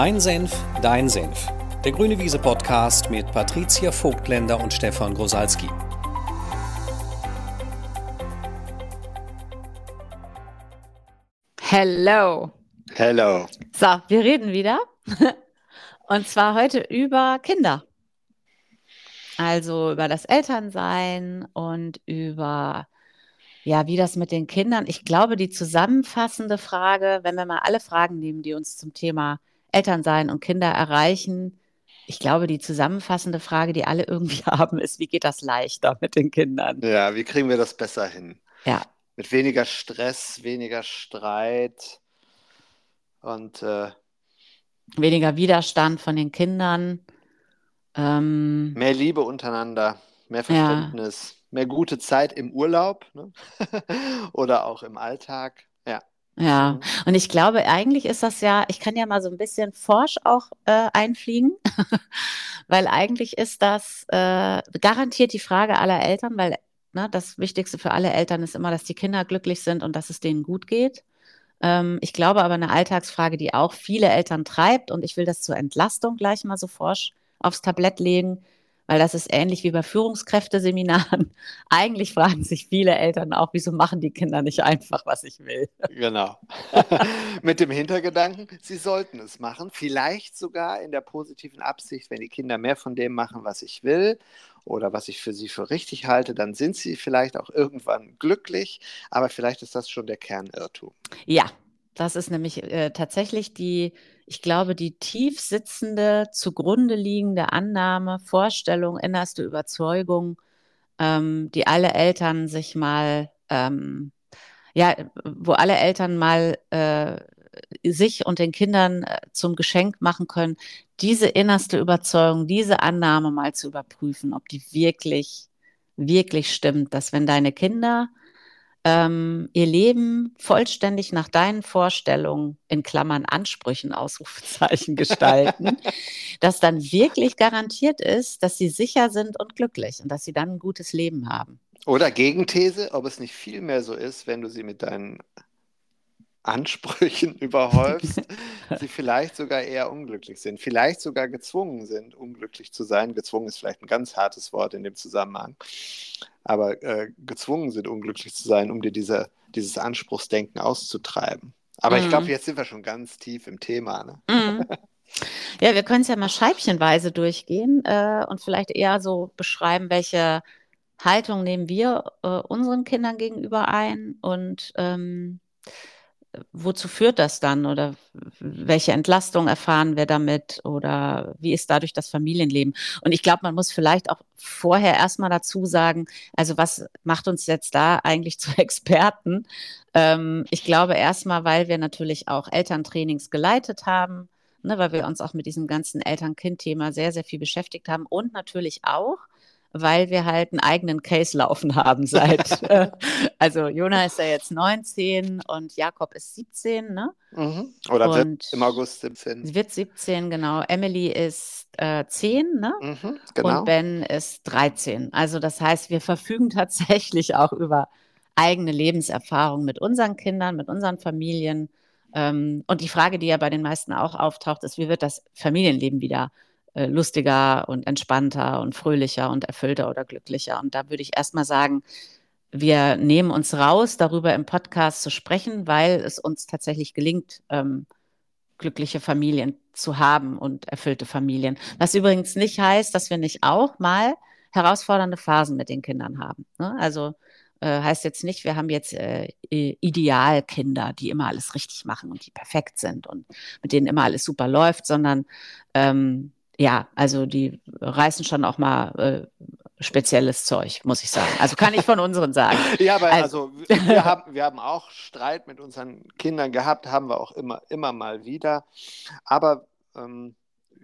Mein Senf, dein Senf. Der Grüne Wiese Podcast mit Patricia Vogtländer und Stefan Grosalski. Hello. Hello. So, wir reden wieder. Und zwar heute über Kinder. Also über das Elternsein und über, ja, wie das mit den Kindern. Ich glaube, die zusammenfassende Frage, wenn wir mal alle Fragen nehmen, die uns zum Thema Elternsein und Kinder erreichen, ich glaube, die zusammenfassende Frage, die alle irgendwie haben, ist, wie geht das leichter mit den Kindern? Ja, wie kriegen wir das besser hin? Ja. Mit weniger Stress, weniger Streit und äh, Weniger Widerstand von den Kindern. Ähm, mehr Liebe untereinander, mehr Verständnis, mehr gute Zeit im Urlaub ne? oder auch im Alltag. Ja. Und ich glaube, eigentlich ist das ja, ich kann ja mal so ein bisschen forsch auch äh, einfliegen, weil eigentlich ist das äh, garantiert die Frage aller Eltern, weil ne, das Wichtigste für alle Eltern ist immer, dass die Kinder glücklich sind und dass es denen gut geht. Ähm, ich glaube aber eine Alltagsfrage, die auch viele Eltern treibt, und ich will das zur Entlastung gleich mal so forsch aufs Tablett legen, weil das ist ähnlich wie bei Führungskräfteseminaren. Eigentlich fragen sich viele Eltern auch, wieso machen die Kinder nicht einfach, was ich will? Genau. Mit dem Hintergedanken, sie sollten es machen. Vielleicht sogar in der positiven Absicht, wenn die Kinder mehr von dem machen, was ich will oder was ich für sie für richtig halte, dann sind sie vielleicht auch irgendwann glücklich. Aber vielleicht ist das schon der Kernirrtum. Ja, das ist nämlich äh, tatsächlich die, ich glaube, die tief sitzende, zugrunde liegende Annahme, Vorstellung, innerste Überzeugung, ähm, die alle Eltern sich mal, ähm, ja, wo alle Eltern mal äh, sich und den Kindern äh, zum Geschenk machen können, diese innerste Überzeugung, diese Annahme mal zu überprüfen, ob die wirklich, wirklich stimmt, dass wenn deine Kinder ähm, ihr Leben vollständig nach deinen Vorstellungen, in Klammern Ansprüchen, Ausrufezeichen gestalten, dass dann wirklich garantiert ist, dass sie sicher sind und glücklich und dass sie dann ein gutes Leben haben. Oder Gegenthese, ob es nicht viel mehr so ist, wenn du sie mit deinen Ansprüchen überhäufst, sie vielleicht sogar eher unglücklich sind, vielleicht sogar gezwungen sind, unglücklich zu sein. Gezwungen ist vielleicht ein ganz hartes Wort in dem Zusammenhang, aber äh, gezwungen sind, unglücklich zu sein, um dir diese, dieses Anspruchsdenken auszutreiben. Aber ich Mhm. glaube, jetzt sind wir schon ganz tief im Thema. Ne? Mhm. Ja, wir können es ja mal scheibchenweise durchgehen äh, und vielleicht eher so beschreiben, welche Haltung nehmen wir äh, unseren Kindern gegenüber ein und ähm, wozu führt das dann oder welche Entlastung erfahren wir damit oder wie ist dadurch das Familienleben? Und ich glaube, man muss vielleicht auch vorher erstmal dazu sagen, also was macht uns jetzt da eigentlich zu Experten? Ähm, ich glaube erstmal, weil wir natürlich auch Elterntrainings geleitet haben, ne, weil wir uns auch mit diesem ganzen Eltern-Kind-Thema sehr, sehr viel beschäftigt haben und natürlich auch, weil wir halt einen eigenen Case laufen haben seit, äh, also Jona ist ja jetzt 19 und Jakob ist 17, ne? Mhm. Oder wird im August 17. sie wird 17, genau. Emily ist äh, 10, ne? Mhm, genau. Und Ben ist 13. Also das heißt, wir verfügen tatsächlich auch über eigene Lebenserfahrung mit unseren Kindern, mit unseren Familien. Ähm, und die Frage, die ja bei den meisten auch auftaucht, ist, wie wird das Familienleben wieder äh, lustiger und entspannter und fröhlicher und erfüllter oder glücklicher? Und da würde ich erstmal sagen, wir nehmen uns raus, darüber im Podcast zu sprechen, weil es uns tatsächlich gelingt, ähm, glückliche Familien zu haben und erfüllte Familien. Was übrigens nicht heißt, dass wir nicht auch mal herausfordernde Phasen mit den Kindern haben. Ne? Also äh, heißt jetzt nicht, wir haben jetzt äh, Idealkinder, die immer alles richtig machen und die perfekt sind und mit denen immer alles super läuft, sondern ähm, ja, also die reißen schon auch mal äh, spezielles Zeug, muss ich sagen. Also kann ich von unseren sagen. Ja, aber Also- also, wir, haben, wir haben auch Streit mit unseren Kindern gehabt, haben wir auch immer, immer mal wieder. Aber ähm,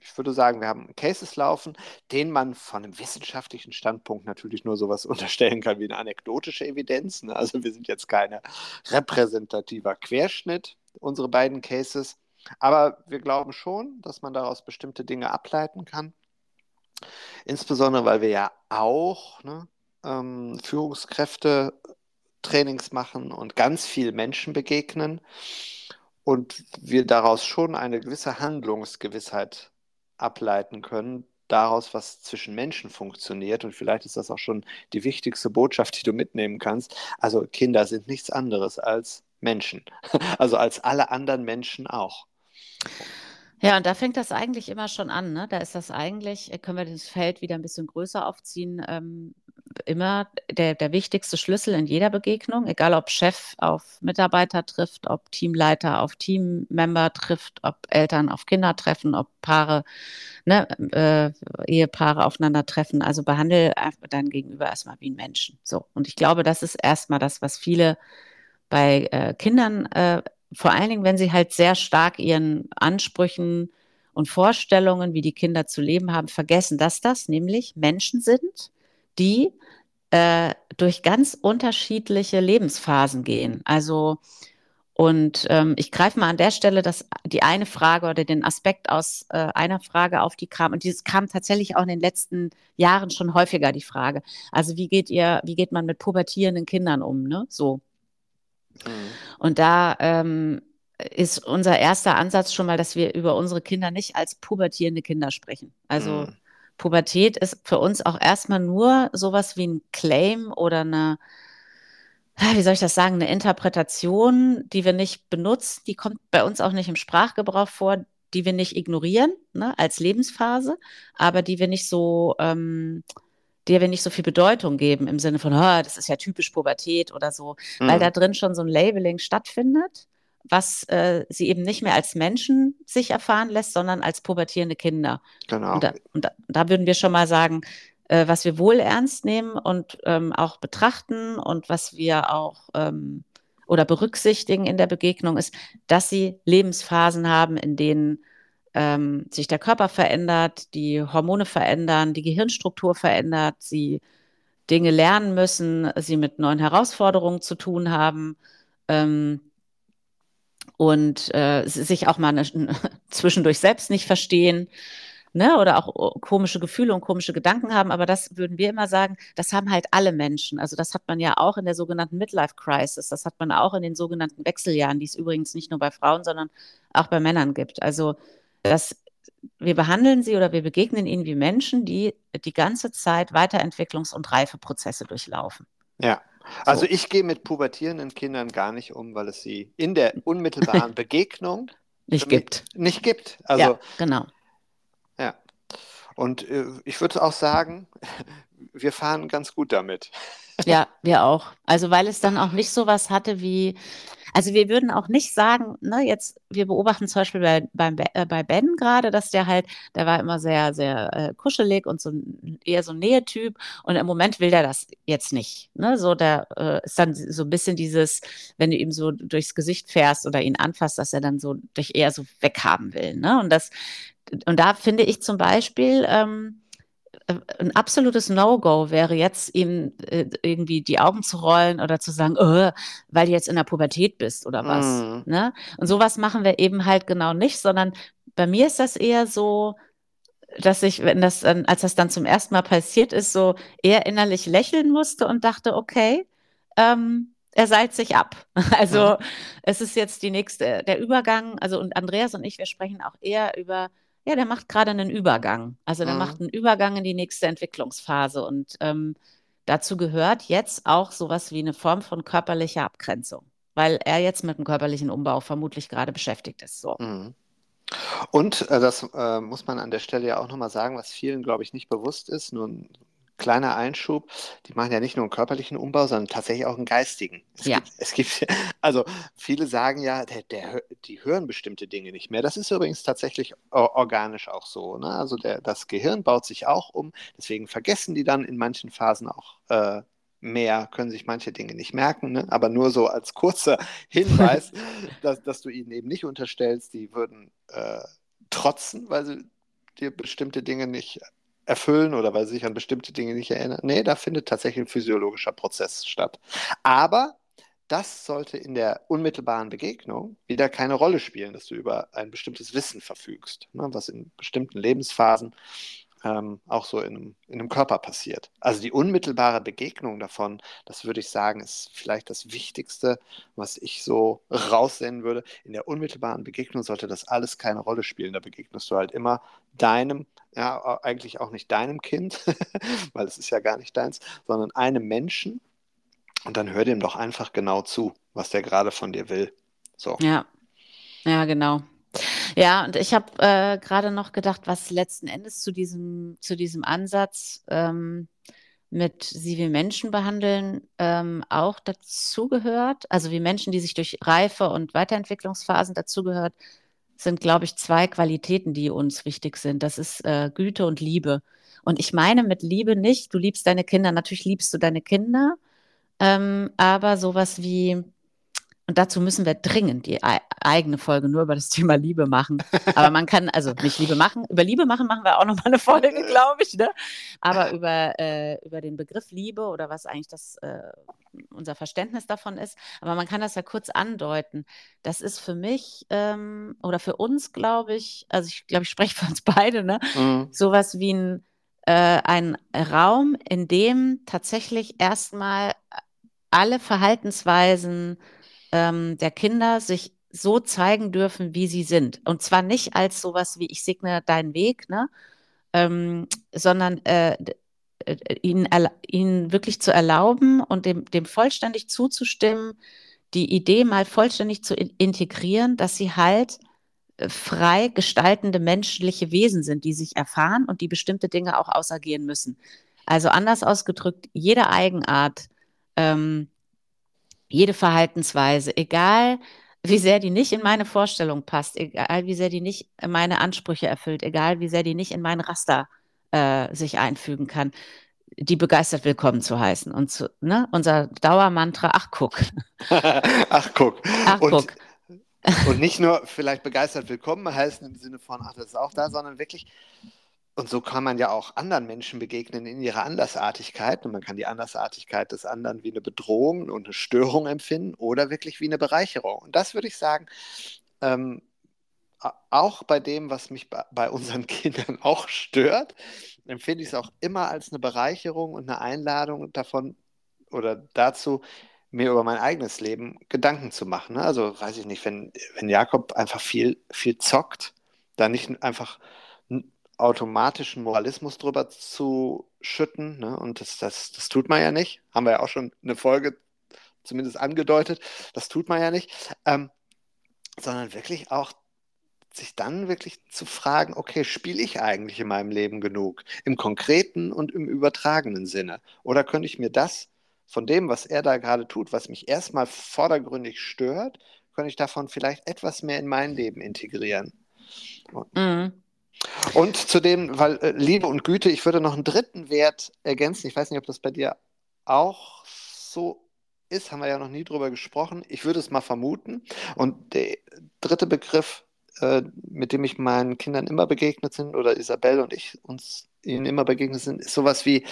ich würde sagen, wir haben Cases laufen, denen man von einem wissenschaftlichen Standpunkt natürlich nur sowas unterstellen kann wie eine anekdotische Evidenz. Ne? Also wir sind jetzt keine repräsentativer Querschnitt, unsere beiden Cases. Aber wir glauben schon, dass man daraus bestimmte Dinge ableiten kann. Insbesondere, weil wir ja auch ne, ähm, Führungskräfte Trainings machen und ganz viel Menschen begegnen. und wir daraus schon eine gewisse Handlungsgewissheit ableiten können, daraus, was zwischen Menschen funktioniert. Und vielleicht ist das auch schon die wichtigste Botschaft, die du mitnehmen kannst. Also Kinder sind nichts anderes als Menschen, also als alle anderen Menschen auch. Ja, und da fängt das eigentlich immer schon an. Ne? Da ist das eigentlich, äh, können wir das Feld wieder ein bisschen größer aufziehen, ähm, immer der, der wichtigste Schlüssel in jeder Begegnung, egal ob Chef auf Mitarbeiter trifft, ob Teamleiter auf Teammember trifft, ob Eltern auf Kinder treffen, ob Paare, ne, äh, Ehepaare aufeinandertreffen. Also behandle dein Gegenüber erstmal wie ein Menschen. So. Und ich glaube, das ist erstmal das, was viele bei äh, Kindern, äh, vor allen Dingen, wenn sie halt sehr stark ihren Ansprüchen und Vorstellungen, wie die Kinder zu leben haben, vergessen, dass das nämlich Menschen sind, die äh, durch ganz unterschiedliche Lebensphasen gehen. Also und ähm, ich greife mal an der Stelle das, die eine Frage oder den Aspekt aus äh, einer Frage auf, die kam. Und dieses kam tatsächlich auch in den letzten Jahren schon häufiger, die Frage. Also wie geht ihr, wie geht man mit pubertierenden Kindern um, ne? So. Mhm. Und da ähm, ist unser erster Ansatz schon mal, dass wir über unsere Kinder nicht als pubertierende Kinder sprechen. Also mhm. Pubertät ist für uns auch erstmal nur sowas wie ein Claim oder eine, wie soll ich das sagen, eine Interpretation, die wir nicht benutzen, die kommt bei uns auch nicht im Sprachgebrauch vor, die wir nicht ignorieren ne, als Lebensphase, aber die wir nicht so, ähm, der wir nicht so viel Bedeutung geben im Sinne von, oh, das ist ja typisch Pubertät oder so, mhm. weil da drin schon so ein Labeling stattfindet was äh, sie eben nicht mehr als Menschen sich erfahren lässt, sondern als pubertierende Kinder. Genau. Und da, und da, da würden wir schon mal sagen, äh, was wir wohl ernst nehmen und ähm, auch betrachten und was wir auch ähm, oder berücksichtigen in der Begegnung ist, dass sie Lebensphasen haben, in denen ähm, sich der Körper verändert, die Hormone verändern, die Gehirnstruktur verändert, sie Dinge lernen müssen, sie mit neuen Herausforderungen zu tun haben. Ähm, und äh, sich auch mal eine, zwischendurch selbst nicht verstehen. Ne, oder auch oh, komische Gefühle und komische Gedanken haben, aber das würden wir immer sagen, das haben halt alle Menschen. Also das hat man ja auch in der sogenannten Midlife Crisis, das hat man auch in den sogenannten Wechseljahren, die es übrigens nicht nur bei Frauen, sondern auch bei Männern gibt. Also das, wir behandeln sie oder wir begegnen ihnen wie Menschen, die die ganze Zeit Weiterentwicklungs- und Reifeprozesse durchlaufen. Ja, also so. ich gehe mit pubertierenden Kindern gar nicht um, weil es sie in der unmittelbaren Begegnung nicht gibt. Nicht gibt. Also, ja, genau. Ja. Und äh, ich würde auch sagen, wir fahren ganz gut damit. Ja, wir auch. Also weil es dann auch nicht so was hatte wie, also wir würden auch nicht sagen, ne, jetzt, wir beobachten zum Beispiel bei, beim, äh, bei Ben gerade, dass der halt, der war immer sehr, sehr äh, kuschelig und so eher so ein Nähetyp und im Moment will der das jetzt nicht. Ne? So, der äh, ist dann so ein bisschen dieses, wenn du ihm so durchs Gesicht fährst oder ihn anfasst, dass er dann so dich eher so weghaben will. Ne? Und das, und da finde ich zum Beispiel, ähm, äh, ein absolutes No-Go wäre jetzt ihm äh, irgendwie die Augen zu rollen oder zu sagen, oh, weil du jetzt in der Pubertät bist oder was. Mm. Ne? Und sowas machen wir eben halt genau nicht, sondern bei mir ist das eher so, dass ich, wenn das, dann, als das dann zum ersten Mal passiert ist, so eher innerlich lächeln musste und dachte, okay, ähm, er seilt sich ab. Also ja. es ist jetzt die nächste, der Übergang, also und Andreas und ich, wir sprechen auch eher über ja, der macht gerade einen Übergang. Also der mhm. macht einen Übergang in die nächste Entwicklungsphase. Und ähm, dazu gehört jetzt auch sowas wie eine Form von körperlicher Abgrenzung, weil er jetzt mit dem körperlichen Umbau vermutlich gerade beschäftigt ist. So. Mhm. Und äh, das äh, muss man an der Stelle ja auch nochmal sagen, was vielen, glaube ich, nicht bewusst ist. Nur kleiner Einschub, die machen ja nicht nur einen körperlichen Umbau, sondern tatsächlich auch einen geistigen. Es ja. Gibt, es gibt, also viele sagen ja, der, der, die hören bestimmte Dinge nicht mehr. Das ist übrigens tatsächlich organisch auch so. Ne? Also der, das Gehirn baut sich auch um, deswegen vergessen die dann in manchen Phasen auch äh, mehr, können sich manche Dinge nicht merken, ne? aber nur so als kurzer Hinweis, dass, dass du ihnen eben nicht unterstellst, die würden äh, trotzen, weil sie dir bestimmte Dinge nicht erfüllen oder weil sie sich an bestimmte Dinge nicht erinnern. Nee, da findet tatsächlich ein physiologischer Prozess statt. Aber das sollte in der unmittelbaren Begegnung wieder keine Rolle spielen, dass du über ein bestimmtes Wissen verfügst, ne, was in bestimmten Lebensphasen ähm, auch so in, in einem Körper passiert. Also die unmittelbare Begegnung davon, das würde ich sagen, ist vielleicht das Wichtigste, was ich so raussehen würde. In der unmittelbaren Begegnung sollte das alles keine Rolle spielen. Da begegnest du halt immer deinem, ja, eigentlich auch nicht deinem Kind, weil es ist ja gar nicht deins, sondern einem Menschen. Und dann hör dem doch einfach genau zu, was der gerade von dir will. So. Ja, ja, genau. Ja, und ich habe äh, gerade noch gedacht, was letzten Endes zu diesem, zu diesem Ansatz ähm, mit sie wie Menschen behandeln ähm, auch dazugehört. Also wie Menschen, die sich durch Reife und Weiterentwicklungsphasen dazugehört, sind, glaube ich, zwei Qualitäten, die uns wichtig sind. Das ist äh, Güte und Liebe. Und ich meine mit Liebe nicht, du liebst deine Kinder, natürlich liebst du deine Kinder, ähm, aber sowas wie und dazu müssen wir dringend die eigene Folge nur über das Thema Liebe machen. Aber man kann, also nicht Liebe machen, über Liebe machen machen wir auch nochmal eine Folge, glaube ich. Ne? Aber über, äh, über den Begriff Liebe oder was eigentlich das, äh, unser Verständnis davon ist. Aber man kann das ja kurz andeuten. Das ist für mich ähm, oder für uns, glaube ich, also ich glaube, ich spreche für uns beide, ne? Mhm. sowas wie ein, äh, ein Raum, in dem tatsächlich erstmal alle Verhaltensweisen, ähm, der Kinder sich so zeigen dürfen, wie sie sind. Und zwar nicht als sowas wie ich segne deinen Weg, ne? Ähm, sondern äh, äh, ihnen, ihnen wirklich zu erlauben und dem, dem vollständig zuzustimmen, die Idee mal vollständig zu integrieren, dass sie halt äh, frei gestaltende menschliche Wesen sind, die sich erfahren und die bestimmte Dinge auch ausagieren müssen. Also anders ausgedrückt, jede Eigenart ähm, jede Verhaltensweise, egal wie sehr die nicht in meine Vorstellung passt, egal wie sehr die nicht meine Ansprüche erfüllt, egal wie sehr die nicht in mein Raster äh, sich einfügen kann, die begeistert willkommen zu heißen. Und zu, ne, unser Dauermantra, ach guck. ach guck. Ach und, guck. Und nicht nur vielleicht begeistert willkommen heißen im Sinne von, ach, das ist auch da, sondern wirklich und so kann man ja auch anderen Menschen begegnen in ihrer Andersartigkeit. Und man kann die Andersartigkeit des anderen wie eine Bedrohung und eine Störung empfinden oder wirklich wie eine Bereicherung. Und das würde ich sagen, ähm, auch bei dem, was mich bei unseren Kindern auch stört, empfinde ich es auch immer als eine Bereicherung und eine Einladung davon oder dazu, mir über mein eigenes Leben Gedanken zu machen. Ne? Also weiß ich nicht, wenn, wenn Jakob einfach viel, viel zockt, dann nicht einfach automatischen Moralismus drüber zu schütten. Ne? Und das, das, das tut man ja nicht. Haben wir ja auch schon eine Folge zumindest angedeutet. Das tut man ja nicht. Ähm, sondern wirklich auch sich dann wirklich zu fragen, okay, spiele ich eigentlich in meinem Leben genug? Im konkreten und im übertragenen Sinne? Oder könnte ich mir das von dem, was er da gerade tut, was mich erstmal vordergründig stört, könnte ich davon vielleicht etwas mehr in mein Leben integrieren? Mhm. Und zudem, weil äh, Liebe und Güte, ich würde noch einen dritten Wert ergänzen. Ich weiß nicht, ob das bei dir auch so ist, haben wir ja noch nie drüber gesprochen. Ich würde es mal vermuten. Und der dritte Begriff, äh, mit dem ich meinen Kindern immer begegnet sind, oder Isabelle und ich uns ihnen immer begegnet sind, ist sowas wie,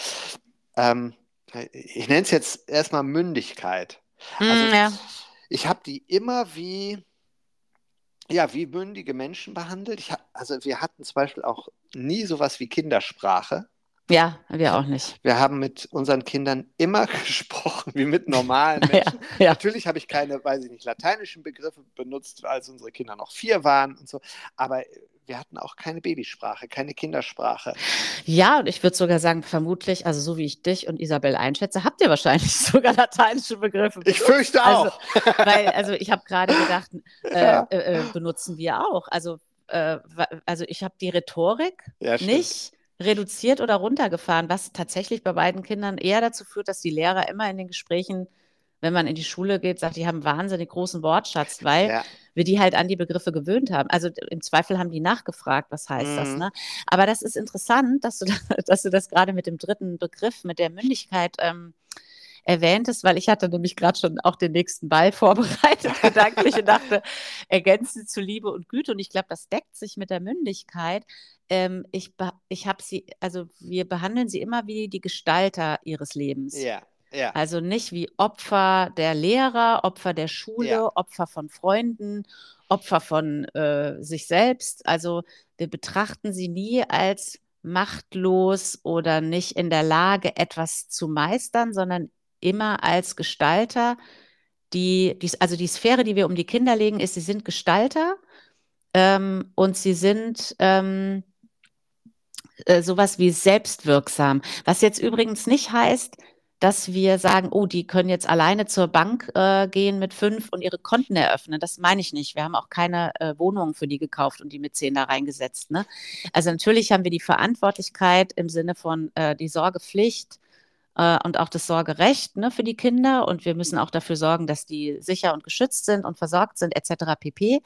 ähm, ich nenne es jetzt erstmal Mündigkeit. Mm, also, ja. ich habe die immer wie ja, wie mündige Menschen behandelt. Ich, also wir hatten zum Beispiel auch nie sowas wie Kindersprache. Ja, wir auch nicht. Wir haben mit unseren Kindern immer gesprochen wie mit normalen Menschen. Ja, ja. Natürlich habe ich keine, weiß ich nicht, lateinischen Begriffe benutzt, als unsere Kinder noch vier waren und so. Aber wir hatten auch keine Babysprache, keine Kindersprache. Ja, und ich würde sogar sagen, vermutlich, also so wie ich dich und Isabel einschätze, habt ihr wahrscheinlich sogar lateinische Begriffe. Benutzt. Ich fürchte also, auch. weil, also ich habe gerade gedacht, äh, ja. äh, äh benutzen wir auch. Also, äh, also ich habe die Rhetorik ja, nicht reduziert oder runtergefahren, was tatsächlich bei beiden Kindern eher dazu führt, dass die Lehrer immer in den Gesprächen wenn man in die Schule geht, sagt, die haben einen wahnsinnig großen Wortschatz, weil ja. wir die halt an die Begriffe gewöhnt haben. Also im Zweifel haben die nachgefragt, was heißt mhm. das. Ne? Aber das ist interessant, dass du, dass du das gerade mit dem dritten Begriff, mit der Mündigkeit ähm, erwähntest, weil ich hatte nämlich gerade schon auch den nächsten Ball vorbereitet, gedanklich und dachte, ergänzen zu Liebe und Güte. Und ich glaube, das deckt sich mit der Mündigkeit. Ähm, ich ich habe sie, also wir behandeln sie immer wie die Gestalter ihres Lebens. Ja. Ja. Also nicht wie Opfer der Lehrer, Opfer der Schule, ja. Opfer von Freunden, Opfer von äh, sich selbst. Also wir betrachten sie nie als machtlos oder nicht in der Lage, etwas zu meistern, sondern immer als Gestalter. Die, die, also die Sphäre, die wir um die Kinder legen, ist, sie sind Gestalter ähm, und sie sind ähm, äh, sowas wie selbstwirksam. Was jetzt übrigens nicht heißt, dass wir sagen, oh, die können jetzt alleine zur Bank äh, gehen mit fünf und ihre Konten eröffnen. Das meine ich nicht. Wir haben auch keine äh, Wohnungen für die gekauft und die mit zehn da reingesetzt. Ne? Also natürlich haben wir die Verantwortlichkeit im Sinne von äh, die Sorgepflicht äh, und auch das Sorgerecht ne, für die Kinder. Und wir müssen auch dafür sorgen, dass die sicher und geschützt sind und versorgt sind, etc. pp.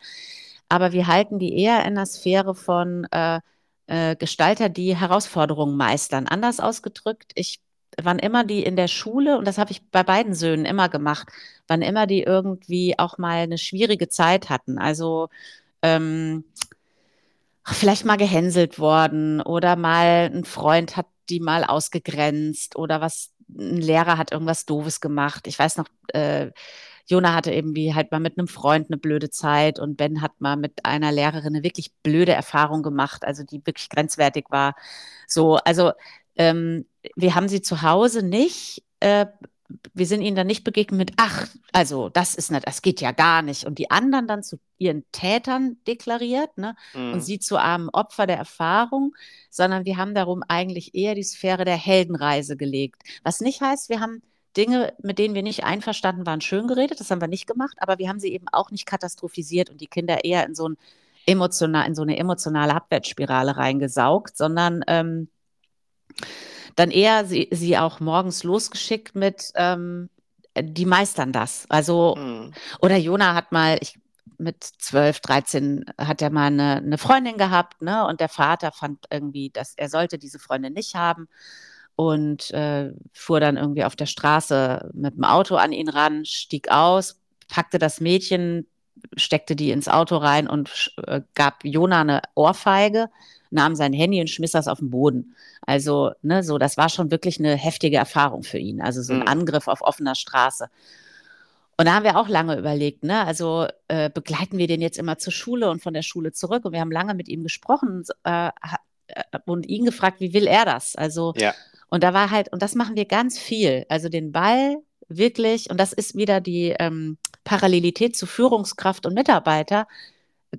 Aber wir halten die eher in der Sphäre von äh, äh, Gestalter, die Herausforderungen meistern. Anders ausgedrückt, ich wann immer die in der Schule, und das habe ich bei beiden Söhnen immer gemacht, wann immer die irgendwie auch mal eine schwierige Zeit hatten, also ähm, vielleicht mal gehänselt worden oder mal ein Freund hat die mal ausgegrenzt oder was, ein Lehrer hat irgendwas Doofes gemacht. Ich weiß noch, äh, Jona hatte irgendwie halt mal mit einem Freund eine blöde Zeit und Ben hat mal mit einer Lehrerin eine wirklich blöde Erfahrung gemacht, also die wirklich grenzwertig war. So, also ähm, wir haben sie zu Hause nicht. Äh, wir sind ihnen dann nicht begegnet mit, ach, also das ist nicht, das geht ja gar nicht. Und die anderen dann zu ihren Tätern deklariert, ne? Mhm. Und sie zu armen Opfer der Erfahrung, sondern wir haben darum eigentlich eher die Sphäre der Heldenreise gelegt. Was nicht heißt, wir haben Dinge, mit denen wir nicht einverstanden waren, schön geredet, das haben wir nicht gemacht, aber wir haben sie eben auch nicht katastrophisiert und die Kinder eher in so, ein emotional, in so eine emotionale Abwärtsspirale reingesaugt, sondern ähm, dann eher sie, sie auch morgens losgeschickt mit, ähm, die meistern das. Also, mhm. oder Jona hat mal, ich, mit 12, 13 hat er mal eine, eine Freundin gehabt, ne? Und der Vater fand irgendwie, dass er sollte diese Freundin nicht haben und äh, fuhr dann irgendwie auf der Straße mit dem Auto an ihn ran, stieg aus, packte das Mädchen, steckte die ins Auto rein und äh, gab Jona eine Ohrfeige nahm sein Handy und schmiss das auf den Boden. Also, ne, so, das war schon wirklich eine heftige Erfahrung für ihn. Also so ein mhm. Angriff auf offener Straße. Und da haben wir auch lange überlegt, ne? Also äh, begleiten wir den jetzt immer zur Schule und von der Schule zurück. Und wir haben lange mit ihm gesprochen äh, und ihn gefragt, wie will er das? Also, ja. und da war halt, und das machen wir ganz viel. Also den Ball wirklich, und das ist wieder die ähm, Parallelität zu Führungskraft und Mitarbeiter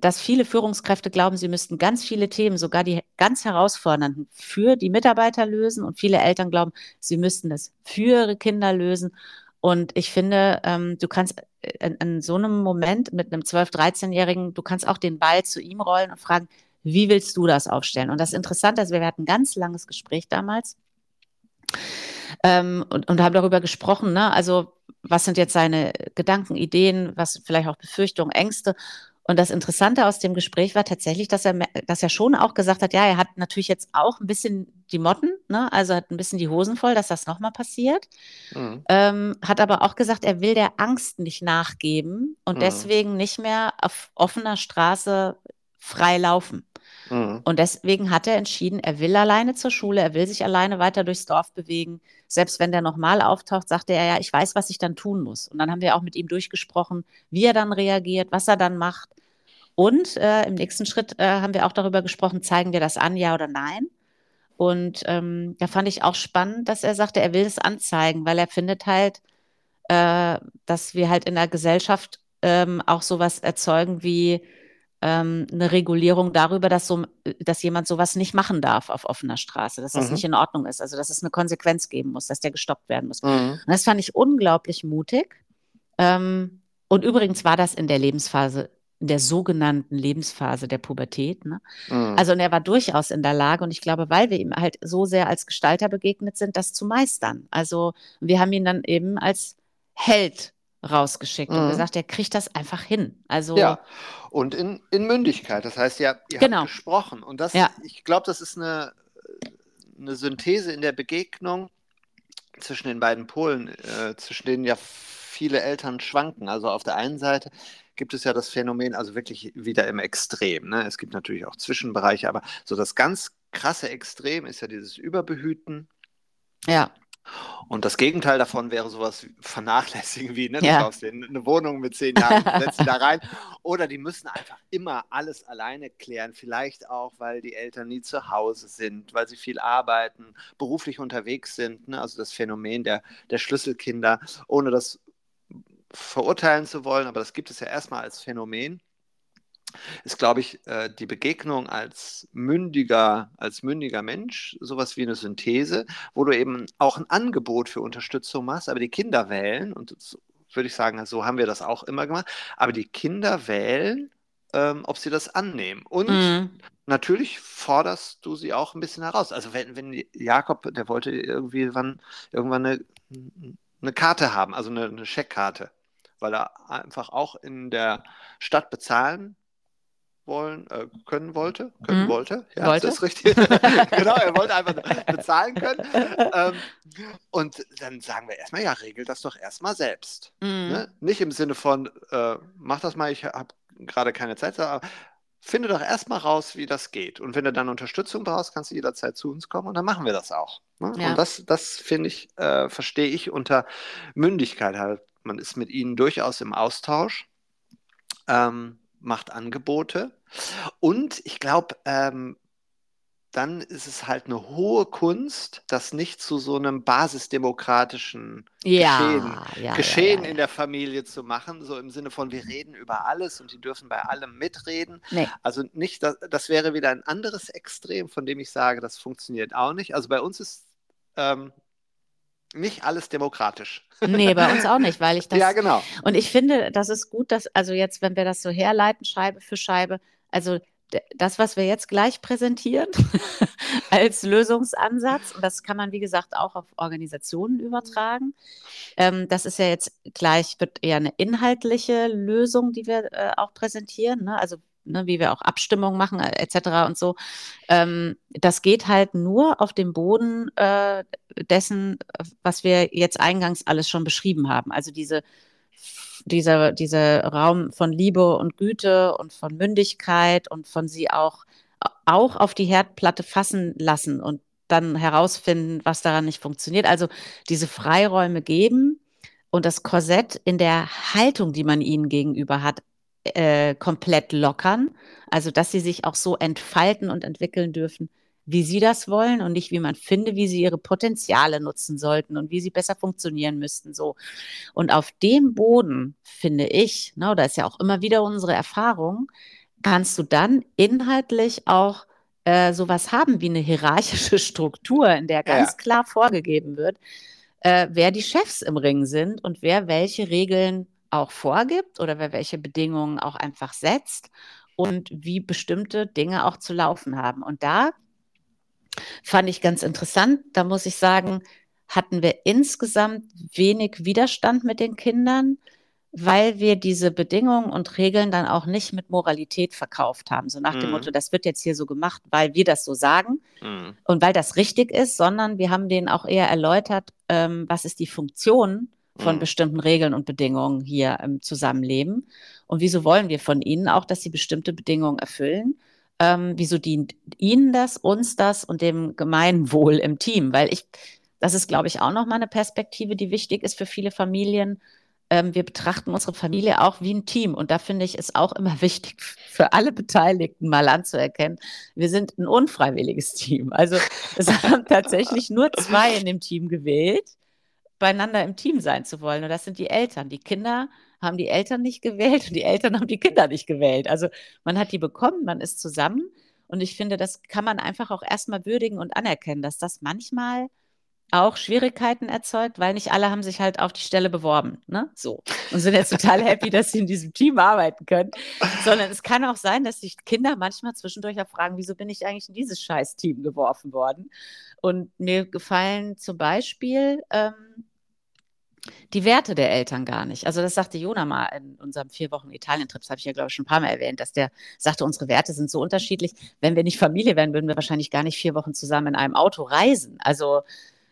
dass viele Führungskräfte glauben, sie müssten ganz viele Themen, sogar die ganz herausfordernden, für die Mitarbeiter lösen. Und viele Eltern glauben, sie müssten es für ihre Kinder lösen. Und ich finde, ähm, du kannst äh, in, in, so einem Moment mit einem 12-, 13-Jährigen, du kannst auch den Ball zu ihm rollen und fragen, wie willst du das aufstellen? Und das Interessante ist, wir hatten ein ganz langes Gespräch damals ähm, und, und haben darüber gesprochen, ne? also was sind jetzt seine Gedanken, Ideen, was vielleicht auch Befürchtungen, Ängste. Und das Interessante aus dem Gespräch war tatsächlich, dass er, dass er schon auch gesagt hat, ja, er hat natürlich jetzt auch ein bisschen die Motten, ne? also hat ein bisschen die Hosen voll, dass das nochmal passiert. Mhm. Ähm, hat aber auch gesagt, er will der Angst nicht nachgeben und mhm. deswegen nicht mehr auf offener Straße frei laufen. Mhm. Und deswegen hat er entschieden, er will alleine zur Schule, er will sich alleine weiter durchs Dorf bewegen. Selbst wenn der nochmal auftaucht, sagte er ja, ich weiß, was ich dann tun muss. Und dann haben wir auch mit ihm durchgesprochen, wie er dann reagiert, was er dann macht. Und äh, im nächsten Schritt äh, haben wir auch darüber gesprochen, zeigen wir das an, ja oder nein? Und ähm, da fand ich auch spannend, dass er sagte, er will es anzeigen, weil er findet halt, äh, dass wir halt in der Gesellschaft ähm, auch sowas erzeugen wie ähm, eine Regulierung darüber, dass, so, dass jemand sowas nicht machen darf auf offener Straße, dass das mhm. nicht in Ordnung ist, also dass es eine Konsequenz geben muss, dass der gestoppt werden muss. Mhm. Und das fand ich unglaublich mutig. Ähm, und übrigens war das in der Lebensphase der sogenannten Lebensphase der Pubertät. Ne? Mhm. Also und er war durchaus in der Lage und ich glaube, weil wir ihm halt so sehr als Gestalter begegnet sind, das zu meistern. Also wir haben ihn dann eben als Held rausgeschickt mhm. und gesagt, er kriegt das einfach hin. Also ja, und in, in Mündigkeit. Das heißt, ja, ihr genau. habt gesprochen. Und das, ja. ich glaube, das ist eine, eine Synthese in der Begegnung zwischen den beiden Polen, äh, zwischen denen ja viele Eltern schwanken. Also auf der einen Seite gibt es ja das Phänomen, also wirklich wieder im Extrem. Ne? Es gibt natürlich auch Zwischenbereiche, aber so das ganz krasse Extrem ist ja dieses Überbehüten. Ja. Und das Gegenteil davon wäre sowas vernachlässigen wie, ne? Du Ja. kaufst dir eine Wohnung mit zehn Jahren, setzt sie da rein. Oder die müssen einfach immer alles alleine klären. Vielleicht auch, weil die Eltern nie zu Hause sind, weil sie viel arbeiten, beruflich unterwegs sind. Ne? Also das Phänomen der, der Schlüsselkinder, ohne das verurteilen zu wollen, aber das gibt es ja erstmal als Phänomen ist, glaube ich, äh, die Begegnung als mündiger, als mündiger Mensch, sowas wie eine Synthese, wo du eben auch ein Angebot für Unterstützung machst, aber die Kinder wählen, und das würde ich sagen, so haben wir das auch immer gemacht, aber die Kinder wählen, ähm, ob sie das annehmen. Und Mhm. natürlich forderst du sie auch ein bisschen heraus. Also wenn, wenn Jakob, der wollte irgendwie wann, irgendwann eine, eine Karte haben, also eine, eine Scheckkarte, weil er einfach auch in der Stadt bezahlen wollen, äh, können wollte, können Mhm. wollte, ja, Wollte. ist das richtig? genau, er wollte einfach bezahlen können. Ähm, und dann sagen wir erstmal, ja, regel das doch erstmal selbst. Mhm. Ne? Nicht im Sinne von, äh, mach das mal, ich habe gerade keine Zeit, aber finde doch erstmal raus, wie das geht. Und wenn du dann Unterstützung brauchst, kannst du jederzeit zu uns kommen und dann machen wir das auch. Ne? Ja. Und das, das finde ich, äh, verstehe ich unter Mündigkeit halt. Man ist mit ihnen durchaus im Austausch, ähm, macht Angebote und ich glaube, ähm, dann ist es halt eine hohe Kunst, das nicht zu so einem basisdemokratischen Ja, Geschehen, ja, Geschehen ja, in der Familie zu machen, so im Sinne von, wir reden über alles und die dürfen bei allem mitreden. Nee. Also nicht, das, das wäre wieder ein anderes Extrem, von dem ich sage, das funktioniert auch nicht. Also bei uns ist ähm, nicht alles demokratisch. Nee, bei uns auch nicht, weil ich das. ja, genau. Und ich finde, das ist gut, dass, also jetzt, wenn wir das so herleiten, Scheibe für Scheibe, also das, was wir jetzt gleich präsentieren als Lösungsansatz, und das kann man, wie gesagt, auch auf Organisationen übertragen. Ähm, das ist ja jetzt gleich, wird eher eine inhaltliche Lösung, die wir äh, auch präsentieren, ne? also ne, wie wir auch Abstimmungen machen, äh, etc. und so. Ähm, das geht halt nur auf dem Boden äh, dessen, was wir jetzt eingangs alles schon beschrieben haben. Also diese dieser, dieser Raum von Liebe und Güte und von Mündigkeit und von sie auch, auch auf die Herdplatte fassen lassen und dann herausfinden, was daran nicht funktioniert. Also diese Freiräume geben und das Korsett in der Haltung, die man ihnen gegenüber hat, äh, komplett lockern. Also dass sie sich auch so entfalten und entwickeln dürfen, wie sie das wollen und nicht, wie man finde, wie sie ihre Potenziale nutzen sollten und wie sie besser funktionieren müssten. So. Und auf dem Boden, finde ich, ne, da ist ja auch immer wieder unsere Erfahrung, kannst du dann inhaltlich auch äh, sowas haben wie eine hierarchische Struktur, in der ganz Ja. klar vorgegeben wird, äh, wer die Chefs im Ring sind und wer welche Regeln auch vorgibt oder wer welche Bedingungen auch einfach setzt und wie bestimmte Dinge auch zu laufen haben. Und da fand ich ganz interessant. Da muss ich sagen, hatten wir insgesamt wenig Widerstand mit den Kindern, weil wir diese Bedingungen und Regeln dann auch nicht mit Moralität verkauft haben. So nach dem Mhm. Motto, das wird jetzt hier so gemacht, weil wir das so sagen Mhm. und weil das richtig ist, sondern wir haben denen auch eher erläutert, ähm, was ist die Funktion von Mhm. bestimmten Regeln und Bedingungen hier im Zusammenleben und wieso wollen wir von ihnen auch, dass sie bestimmte Bedingungen erfüllen. Ähm, wieso dient ihnen das, uns das und dem Gemeinwohl im Team? Weil ich, das ist, glaube ich, auch nochmal eine Perspektive, die wichtig ist für viele Familien. Ähm, wir betrachten unsere Familie auch wie ein Team. Und da finde ich es auch immer wichtig, für alle Beteiligten mal anzuerkennen, wir sind ein unfreiwilliges Team. Also es haben tatsächlich nur zwei in dem Team gewählt, beieinander im Team sein zu wollen. Und das sind die Eltern. Die Kinder haben die Eltern nicht gewählt und die Eltern haben die Kinder nicht gewählt. Also man hat die bekommen, man ist zusammen. Und ich finde, das kann man einfach auch erstmal würdigen und anerkennen, dass das manchmal auch Schwierigkeiten erzeugt, weil nicht alle haben sich halt auf die Stelle beworben, ne? So. Und sind jetzt total happy, dass sie in diesem Team arbeiten können. Sondern es kann auch sein, dass sich Kinder manchmal zwischendurch auch fragen, wieso bin ich eigentlich in dieses scheiß Team geworfen worden? Und mir gefallen zum Beispiel ähm, die Werte der Eltern gar nicht. Also das sagte Jona mal in unserem vier Wochen Italien-Trip, das habe ich ja, glaube ich, schon ein paar Mal erwähnt, dass der sagte, unsere Werte sind so unterschiedlich. Wenn wir nicht Familie wären, würden wir wahrscheinlich gar nicht vier Wochen zusammen in einem Auto reisen. Also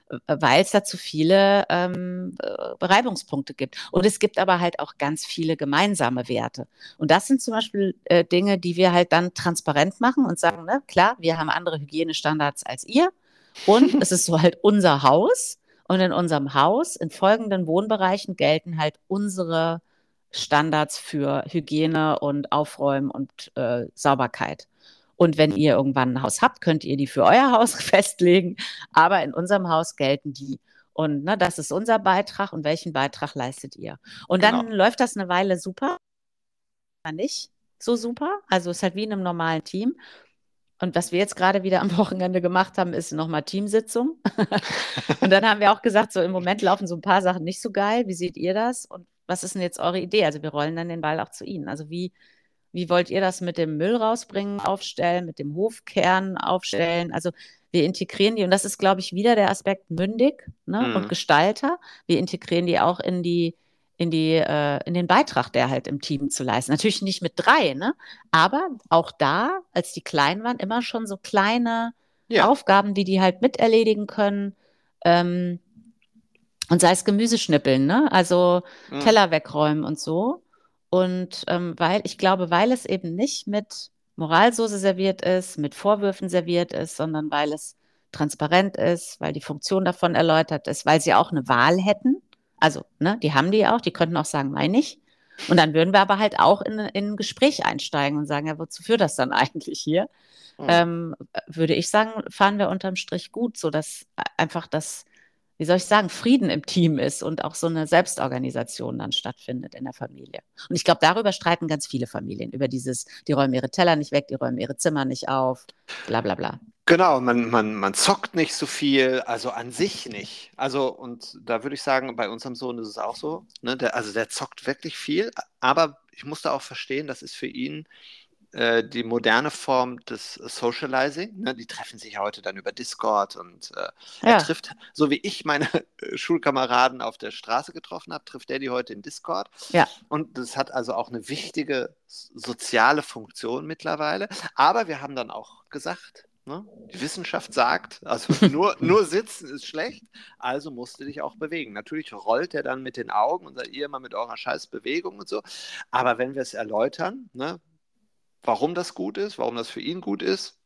äh, weil es da zu viele ähm, äh, Reibungspunkte gibt. Und es gibt aber halt auch ganz viele gemeinsame Werte. Und das sind zum Beispiel äh, Dinge, die wir halt dann transparent machen und sagen, ne, klar, wir haben andere Hygienestandards als ihr. Und es ist so halt unser Haus. Und in unserem Haus, in folgenden Wohnbereichen, gelten halt unsere Standards für Hygiene und Aufräumen und äh, Sauberkeit. Und wenn ihr irgendwann ein Haus habt, könnt ihr die für euer Haus festlegen. Aber in unserem Haus gelten die. Und ne, das ist unser Beitrag. Und welchen Beitrag leistet ihr? Und genau. dann läuft das eine Weile super. Nicht so super. Also es ist halt wie in einem normalen Team. Und was wir jetzt gerade wieder am Wochenende gemacht haben, ist nochmal Teamsitzung. und dann haben wir auch gesagt, so im Moment laufen so ein paar Sachen nicht so geil. Wie seht ihr das? Und was ist denn jetzt eure Idee? Also wir rollen dann den Ball auch zu Ihnen. Also wie, wie wollt ihr das mit dem Müll rausbringen, aufstellen, mit dem Hofkern aufstellen? Also wir integrieren die, und das ist, glaube ich, wieder der Aspekt mündig ne, mhm. und Gestalter. Wir integrieren die auch in die in, die, äh, in den Beitrag, der halt im Team zu leisten. Natürlich nicht mit drei, ne? aber auch da, als die klein waren, immer schon so kleine ja. Aufgaben, die die halt miterledigen können. Ähm, und sei es Gemüseschnippeln, ne? also mhm. Teller wegräumen und so. Und ähm, weil, ich glaube, weil es eben nicht mit Moralsoße serviert ist, mit Vorwürfen serviert ist, sondern weil es transparent ist, weil die Funktion davon erläutert ist, weil sie auch eine Wahl hätten. Also, ne, die haben die auch, die könnten auch sagen, meine ich. Und dann würden wir aber halt auch in, in ein Gespräch einsteigen und sagen, ja, wozu führt das dann eigentlich hier? Mhm. Ähm, würde ich sagen, fahren wir unterm Strich gut, sodass einfach das, wie soll ich sagen, Frieden im Team ist und auch so eine Selbstorganisation dann stattfindet in der Familie. Und ich glaube, darüber streiten ganz viele Familien, über dieses, die räumen ihre Teller nicht weg, die räumen ihre Zimmer nicht auf, bla bla bla. Genau, man, man, man zockt nicht so viel, also an sich nicht. Also, und da würde ich sagen, bei unserem Sohn ist es auch so. Ne? Der, also der zockt wirklich viel, aber ich musste auch verstehen, das ist für ihn äh, die moderne Form des Socializing. Ne? Die treffen sich heute dann über Discord und äh, er ja. trifft, so wie ich meine Schulkameraden auf der Straße getroffen habe, trifft er die heute in Discord. Ja. Und das hat also auch eine wichtige soziale Funktion mittlerweile. Aber wir haben dann auch gesagt, Ne? Die Wissenschaft sagt, also nur, nur sitzen ist schlecht, also musst du dich auch bewegen. Natürlich rollt er dann mit den Augen und sagt, ihr mal mit eurer Scheißbewegung und so. Aber wenn wir es erläutern, ne, warum das gut ist, warum das für ihn gut ist,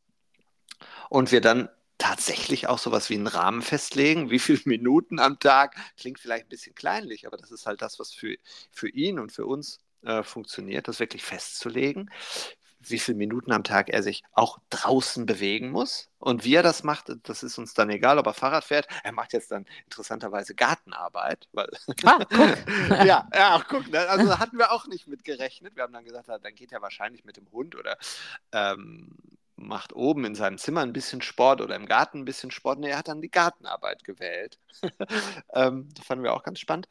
und wir dann tatsächlich auch sowas wie einen Rahmen festlegen, wie viele Minuten am Tag, klingt vielleicht ein bisschen kleinlich, aber das ist halt das, was für, für ihn und für uns äh, funktioniert, das wirklich festzulegen wie viele Minuten am Tag er sich auch draußen bewegen muss. Und wie er das macht, das ist uns dann egal, ob er Fahrrad fährt. Er macht jetzt dann interessanterweise Gartenarbeit. Weil ah, guck. ja, ja, guck. Ne? Also hatten wir auch nicht mit gerechnet. Wir haben dann gesagt, dann geht er wahrscheinlich mit dem Hund oder ähm, macht oben in seinem Zimmer ein bisschen Sport oder im Garten ein bisschen Sport. Nee, er hat dann die Gartenarbeit gewählt. ähm, das fanden wir auch ganz spannend.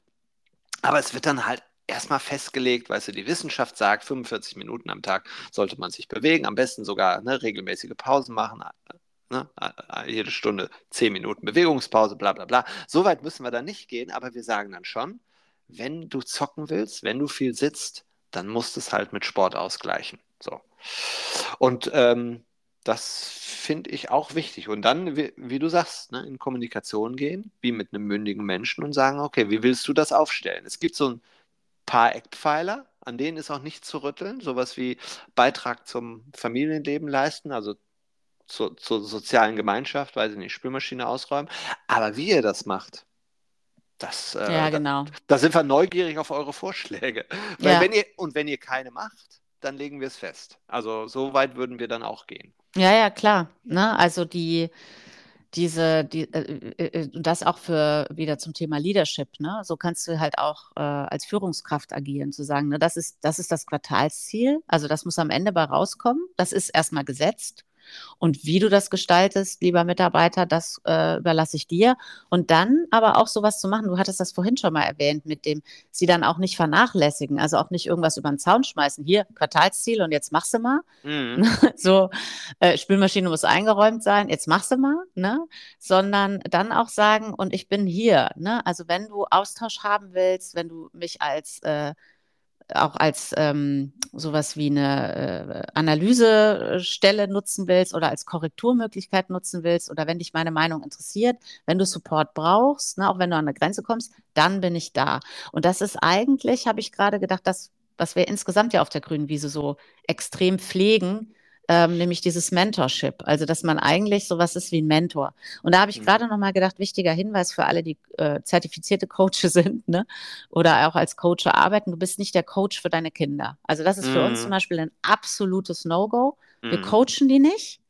Aber es wird dann halt erstmal festgelegt, weißt du, die Wissenschaft sagt, 45 Minuten am Tag sollte man sich bewegen, am besten sogar ne, regelmäßige Pausen machen, ne, jede Stunde 10 Minuten Bewegungspause, bla bla bla. So weit müssen wir da nicht gehen, aber wir sagen dann schon, wenn du zocken willst, wenn du viel sitzt, dann musst du es halt mit Sport ausgleichen. So. Und ähm, das finde ich auch wichtig. Und dann, wie, wie du sagst, ne, in Kommunikation gehen, wie mit einem mündigen Menschen und sagen, okay, wie willst du das aufstellen? Es gibt so ein paar Eckpfeiler, an denen ist auch nicht zu rütteln. Sowas wie Beitrag zum Familienleben leisten, also zur, zur sozialen Gemeinschaft, weiß ich nicht, Spülmaschine ausräumen. Aber wie ihr das macht, das, äh, ja, genau. da, da, sind wir neugierig auf eure Vorschläge. Weil ja. wenn ihr, und wenn ihr keine macht, dann legen wir es fest. Also so weit würden wir dann auch gehen. Ja, ja, klar. Ne? Also die, diese, die, äh, äh, äh das auch für wieder zum Thema Leadership, ne? So kannst du halt auch äh, als Führungskraft agieren, zu sagen, ne, das ist, das ist das Quartalsziel, also das muss am Ende bei rauskommen, das ist erstmal gesetzt. Und wie du das gestaltest, lieber Mitarbeiter, das äh, überlasse ich dir. Und dann aber auch sowas zu machen, du hattest das vorhin schon mal erwähnt, mit dem sie dann auch nicht vernachlässigen, also auch nicht irgendwas über den Zaun schmeißen. Hier, Quartalsziel und jetzt machst du mal. Mhm. so, äh, Spülmaschine muss eingeräumt sein, jetzt machst du mal, ne? Sondern dann auch sagen, und ich bin hier, ne? Also wenn du Austausch haben willst, wenn du mich als äh, auch als ähm, sowas wie eine äh, Analysestelle nutzen willst oder als Korrekturmöglichkeit nutzen willst oder wenn dich meine Meinung interessiert, wenn du Support brauchst, ne, auch wenn du an eine Grenze kommst, dann bin ich da. Und das ist eigentlich, habe ich gerade gedacht, das, was wir insgesamt ja auf der grünen Wiese so extrem pflegen, ähm, nämlich dieses Mentorship. Also, dass man eigentlich sowas ist wie ein Mentor. Und da habe ich Mhm. gerade noch mal gedacht, wichtiger Hinweis für alle, die äh, zertifizierte Coaches sind, ne? Oder auch als Coach arbeiten. Du bist nicht der Coach für deine Kinder. Also, das ist für uns Mhm. zum Beispiel ein absolutes No-Go. Wir Mhm. coachen die nicht.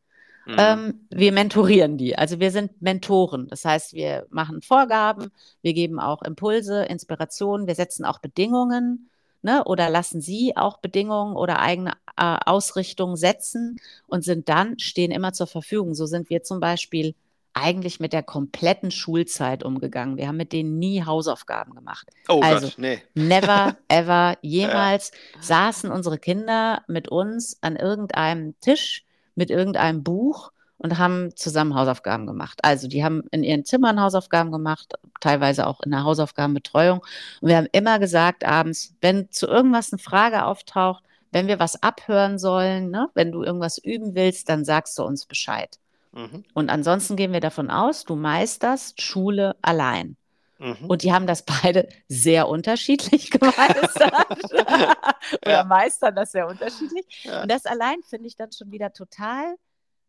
Mhm. Ähm, wir mentorieren die. Also wir sind Mentoren. Das heißt, wir machen Vorgaben, wir geben auch Impulse, Inspirationen, wir setzen auch Bedingungen ne, oder lassen sie auch Bedingungen oder eigene äh, Ausrichtungen setzen und sind dann, stehen immer zur Verfügung. So sind wir zum Beispiel eigentlich mit der kompletten Schulzeit umgegangen. Wir haben mit denen nie Hausaufgaben gemacht. oh also- Gott, nee. Never, ever, jemals saßen unsere Kinder mit uns an irgendeinem Tisch mit irgendeinem Buch und haben zusammen Hausaufgaben gemacht. Also die haben in ihren Zimmern Hausaufgaben gemacht, teilweise auch in der Hausaufgabenbetreuung. Und wir haben immer gesagt abends, wenn zu irgendwas eine Frage auftaucht, wenn wir was abhören sollen, ne, wenn du irgendwas üben willst, dann sagst du uns Bescheid. Mhm. Und ansonsten gehen wir davon aus, du meisterst Schule allein. Mhm. Und die haben das beide sehr unterschiedlich gemeistert. Oder Ja. meistern das sehr unterschiedlich. Ja. Und das allein finde ich dann schon wieder total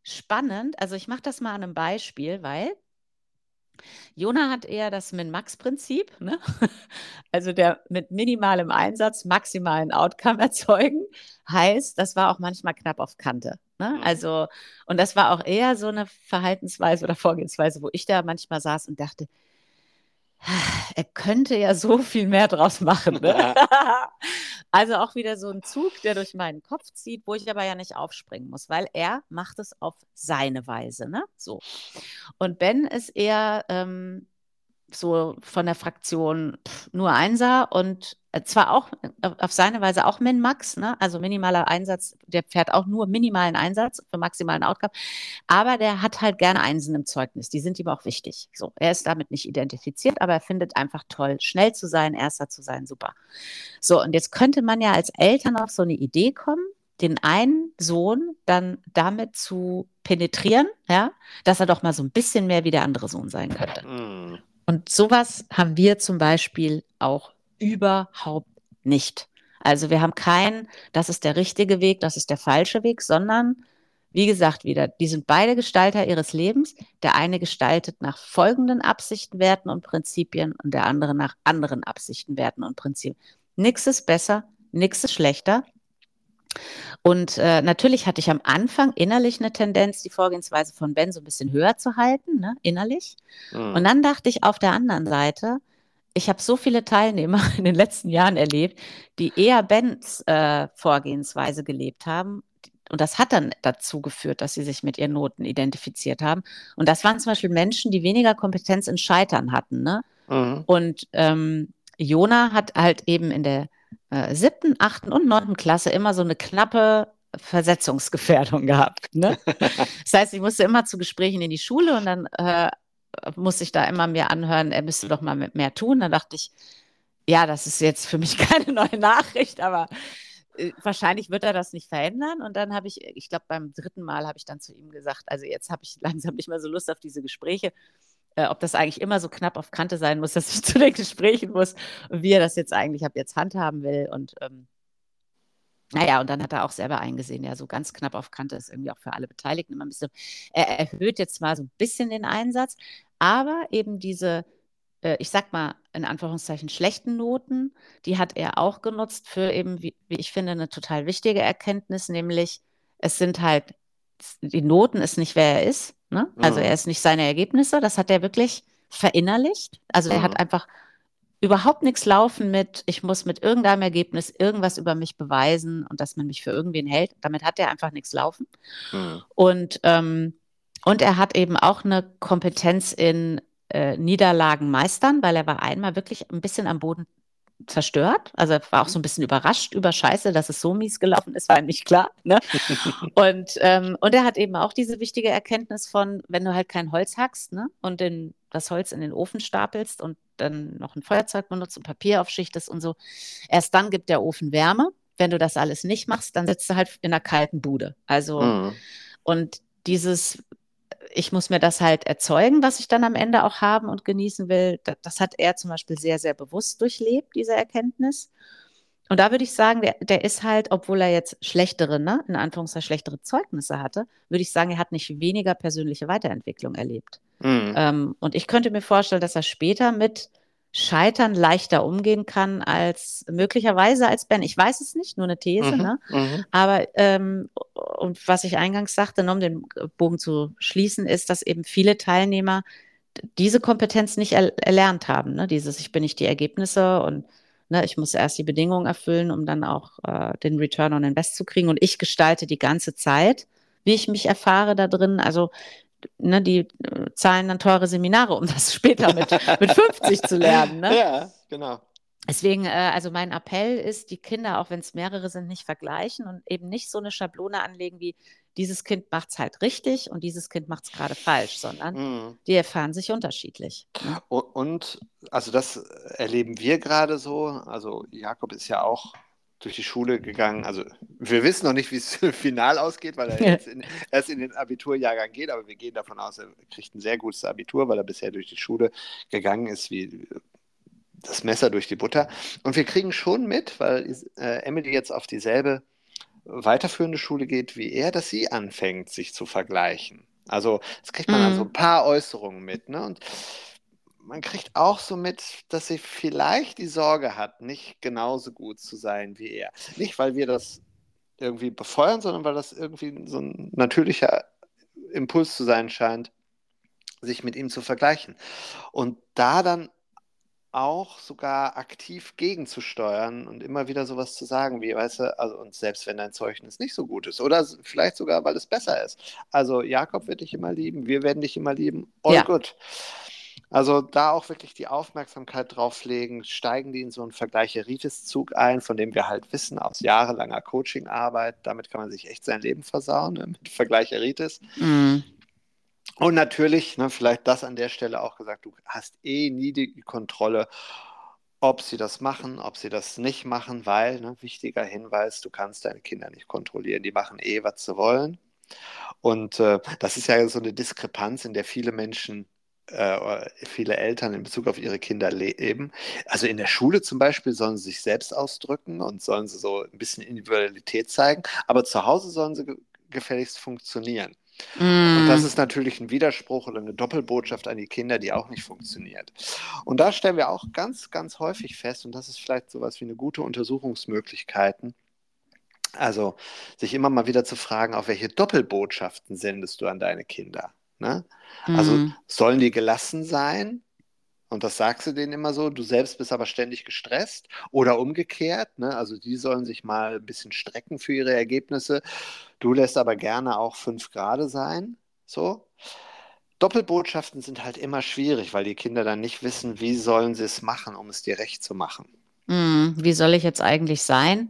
spannend. Also ich mache das mal an einem Beispiel, weil Jona hat eher das Min-Max-Prinzip, ne? also der mit minimalem Einsatz maximalen Outcome erzeugen, heißt, das war auch manchmal knapp auf Kante. Ne? Mhm. Also, und das war auch eher so eine Verhaltensweise oder Vorgehensweise, wo ich da manchmal saß und dachte, er könnte ja so viel mehr draus machen. Ne? also auch wieder so ein Zug, der durch meinen Kopf zieht, wo ich aber ja nicht aufspringen muss, weil er macht es auf seine Weise. Ne? So. Und Ben ist eher ähm, so von der Fraktion nur Einser und äh, zwar auch äh, auf seine Weise auch Min-Max, ne? also minimaler Einsatz, der fährt auch nur minimalen Einsatz für maximalen Outcome, aber der hat halt gerne Einsen im Zeugnis, die sind ihm auch wichtig. So, er ist damit nicht identifiziert, aber er findet einfach toll, schnell zu sein, erster zu sein, super. So, und jetzt könnte man ja als Eltern auf so eine Idee kommen, den einen Sohn dann damit zu penetrieren, ja, dass er doch mal so ein bisschen mehr wie der andere Sohn sein könnte. Mhm. Und sowas haben wir zum Beispiel auch überhaupt nicht. Also wir haben keinen, das ist der richtige Weg, das ist der falsche Weg, sondern wie gesagt wieder, die sind beide Gestalter ihres Lebens. Der eine gestaltet nach folgenden Absichten, Werten und Prinzipien und der andere nach anderen Absichten, Werten und Prinzipien. Nichts ist besser, nichts ist schlechter. Und äh, natürlich hatte ich am Anfang innerlich eine Tendenz, die Vorgehensweise von Ben so ein bisschen höher zu halten, ne, innerlich. Mhm. Und dann dachte ich auf der anderen Seite, ich habe so viele Teilnehmer in den letzten Jahren erlebt, die eher Bens äh, Vorgehensweise gelebt haben. Und das hat dann dazu geführt, dass sie sich mit ihren Noten identifiziert haben. Und das waren zum Beispiel Menschen, die weniger Kompetenz in Scheitern hatten. Ne? Mhm. Und ähm, Jona hat halt eben in der siebten, achten und neunten Klasse immer so eine knappe Versetzungsgefährdung gehabt. Ne? Das heißt, ich musste immer zu Gesprächen in die Schule und dann äh, musste ich da immer mir anhören, er müsste doch mal mit mehr tun. Dann dachte ich, ja, das ist jetzt für mich keine neue Nachricht, aber äh, wahrscheinlich wird er das nicht verändern. Und dann habe ich, ich glaube, beim dritten Mal habe ich dann zu ihm gesagt, also jetzt habe ich langsam nicht mehr so Lust auf diese Gespräche. Äh, ob das eigentlich immer so knapp auf Kante sein muss, dass ich zu den Gesprächen muss und wie er das jetzt eigentlich ab jetzt handhaben will. Und ähm, naja, und dann hat er auch selber eingesehen, ja, so ganz knapp auf Kante ist irgendwie auch für alle Beteiligten immer ein bisschen. Er erhöht jetzt mal so ein bisschen den Einsatz, aber eben diese, äh, ich sag mal, in Anführungszeichen schlechten Noten, die hat er auch genutzt für eben, wie, wie ich finde, eine total wichtige Erkenntnis, nämlich es sind halt, die Noten ist nicht, wer er ist. Ne? Also Mhm. er ist nicht seine Ergebnisse, das hat er wirklich verinnerlicht. Also er Mhm. hat einfach überhaupt nichts laufen mit, ich muss mit irgendeinem Ergebnis irgendwas über mich beweisen und dass man mich für irgendwen hält. Damit hat er einfach nichts laufen. Mhm. Und, ähm, und er hat eben auch eine Kompetenz in äh, Niederlagen meistern, weil er war einmal wirklich ein bisschen am Boden zerstört. Also er war auch so ein bisschen überrascht über Scheiße, dass es so mies gelaufen ist, war ihm nicht klar. Ne? und, ähm, und er hat eben auch diese wichtige Erkenntnis von, wenn du halt kein Holz hackst ne? und den, das Holz in den Ofen stapelst und dann noch ein Feuerzeug benutzt und Papier aufschichtest und so, erst dann gibt der Ofen Wärme. Wenn du das alles nicht machst, dann sitzt du halt in einer kalten Bude. Also, Mhm. und dieses, ich muss mir das halt erzeugen, was ich dann am Ende auch haben und genießen will, das, hat er zum Beispiel sehr, sehr bewusst durchlebt, diese Erkenntnis. Und da würde ich sagen, der, der ist halt, obwohl er jetzt schlechtere, ne, in Anführungszeichen schlechtere Zeugnisse hatte, würde ich sagen, er hat nicht weniger persönliche Weiterentwicklung erlebt. Mhm. Ähm, und ich könnte mir vorstellen, dass er später mit Scheitern leichter umgehen kann als möglicherweise als Ben. Ich weiß es nicht, nur eine These, mhm, ne? Mhm. Aber ähm, und was ich eingangs sagte, um den Bogen zu schließen, ist, dass eben viele Teilnehmer diese Kompetenz nicht er erlernt haben. Ne? Dieses, ich bin nicht die Ergebnisse und ne, ich muss erst die Bedingungen erfüllen, um dann auch äh, den Return on Invest zu kriegen. Und ich gestalte die ganze Zeit, wie ich mich erfahre da drin. Also ne, die zahlen dann teure Seminare, um das später mit, mit 50 zu lernen. Ne? Ja, genau. Deswegen, äh, also mein Appell ist, die Kinder, auch wenn es mehrere sind, nicht vergleichen und eben nicht so eine Schablone anlegen wie, dieses Kind macht es halt richtig und dieses Kind macht es gerade falsch, sondern mm. die erfahren sich unterschiedlich. Ne? Und, also das erleben wir gerade so. Also Jakob ist ja auch durch die Schule gegangen. Also wir wissen noch nicht, wie es final ausgeht, weil er jetzt in, erst in den Abiturjahrgang geht, aber wir gehen davon aus, er kriegt ein sehr gutes Abitur, weil er bisher durch die Schule gegangen ist, wie das Messer durch die Butter. Und wir kriegen schon mit, weil äh, Emily jetzt auf dieselbe weiterführende Schule geht wie er, dass sie anfängt, sich zu vergleichen. Also das kriegt man mhm. an so ein paar Äußerungen mit. Ne? Und man kriegt auch so mit, dass sie vielleicht die Sorge hat, nicht genauso gut zu sein wie er. Nicht, weil wir das irgendwie befeuern, sondern weil das irgendwie so ein natürlicher Impuls zu sein scheint, sich mit ihm zu vergleichen. Und da dann auch sogar aktiv gegenzusteuern und immer wieder sowas zu sagen, wie, weißt du, also und selbst wenn dein Zeugnis nicht so gut ist oder vielleicht sogar, weil es besser ist. Also Jakob wird dich immer lieben, wir werden dich immer lieben, all ja. good. Also da auch wirklich die Aufmerksamkeit drauf legen, steigen die in so einen Vergleicheritis-Zug ein, von dem wir halt wissen aus jahrelanger Coachingarbeit, damit kann man sich echt sein Leben versauen, ne, mit Vergleicheritis. Mhm. Und natürlich, ne, vielleicht das an der Stelle auch gesagt, du hast eh nie die Kontrolle, ob sie das machen, ob sie das nicht machen, weil, ne, wichtiger Hinweis, du kannst deine Kinder nicht kontrollieren. Die machen eh, was sie wollen. Und äh, das ist ja so eine Diskrepanz, in der viele Menschen äh, viele Eltern in Bezug auf ihre Kinder leben. Also in der Schule zum Beispiel sollen sie sich selbst ausdrücken und sollen sie so ein bisschen Individualität zeigen, aber zu Hause sollen sie ge gefälligst funktionieren. Mm. Und das ist natürlich ein Widerspruch oder eine Doppelbotschaft an die Kinder, die auch nicht funktioniert. Und da stellen wir auch ganz, ganz häufig fest, und das ist vielleicht sowas wie eine gute Untersuchungsmöglichkeiten, also sich immer mal wieder zu fragen, auf welche Doppelbotschaften sendest du an deine Kinder? Ne? Also mhm. sollen die gelassen sein? Und das sagst du denen immer so, du selbst bist aber ständig gestresst oder umgekehrt. Ne? Also die sollen sich mal ein bisschen strecken für ihre Ergebnisse. Du lässt aber gerne auch fünf Grad sein. So. Doppelbotschaften sind halt immer schwierig, weil die Kinder dann nicht wissen, wie sollen sie es machen, um es dir recht zu machen. Hm, wie soll ich jetzt eigentlich sein,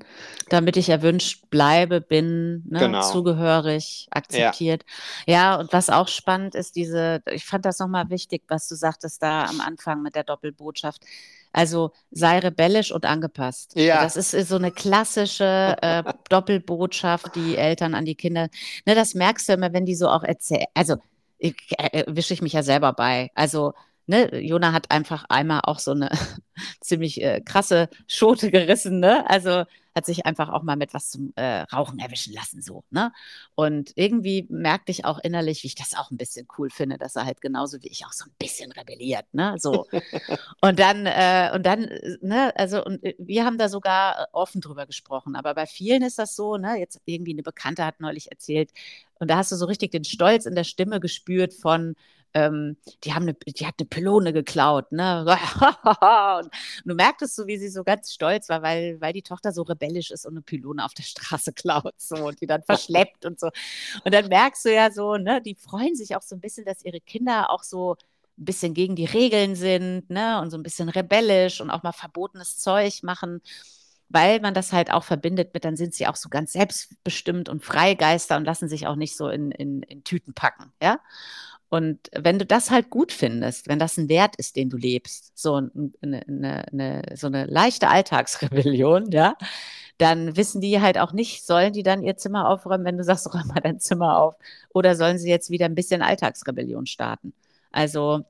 damit ich erwünscht bleibe, bin, ne, Genau. zugehörig, Ja. akzeptiert? Ja, und was auch spannend ist, diese, ich fand das nochmal wichtig, was du sagtest da am Anfang mit der Doppelbotschaft. Also sei rebellisch und angepasst. Ja. Das ist, ist so eine klassische äh, Doppelbotschaft, die Eltern an die Kinder. Ne, das merkst du immer, wenn die so auch erzählen. Also ich, äh, wische ich mich ja selber bei. Also ne, Jona hat einfach einmal auch so eine ziemlich äh, krasse Schote gerissen, ne? Also hat sich einfach auch mal mit was zum äh, Rauchen erwischen lassen, so, ne? Und irgendwie merkte ich auch innerlich, wie ich das auch ein bisschen cool finde, dass er halt genauso wie ich auch so ein bisschen rebelliert, ne? So. und dann, äh, und dann, ne, also, und äh, wir haben da sogar offen drüber gesprochen, aber bei vielen ist das so, ne? Jetzt irgendwie eine Bekannte hat neulich erzählt, und da hast du so richtig den Stolz in der Stimme gespürt von, ähm, die haben eine, die hat eine Pylone geklaut, ne? und du merktest so, wie sie so ganz stolz war, weil, weil die Tochter so rebellisch ist und eine Pylone auf der Straße klaut, so und die dann verschleppt und so. Und dann merkst du ja so, ne, die freuen sich auch so ein bisschen, dass ihre Kinder auch so ein bisschen gegen die Regeln sind, ne, und so ein bisschen rebellisch und auch mal verbotenes Zeug machen weil man das halt auch verbindet mit, dann sind sie auch so ganz selbstbestimmt und Freigeister und lassen sich auch nicht so in, in, in Tüten packen, ja. Und wenn du das halt gut findest, wenn das ein Wert ist, den du lebst, so eine, eine, eine, so eine leichte Alltagsrebellion, ja, dann wissen die halt auch nicht, sollen die dann ihr Zimmer aufräumen, wenn du sagst, räum mal dein Zimmer auf, oder sollen sie jetzt wieder ein bisschen Alltagsrebellion starten? Also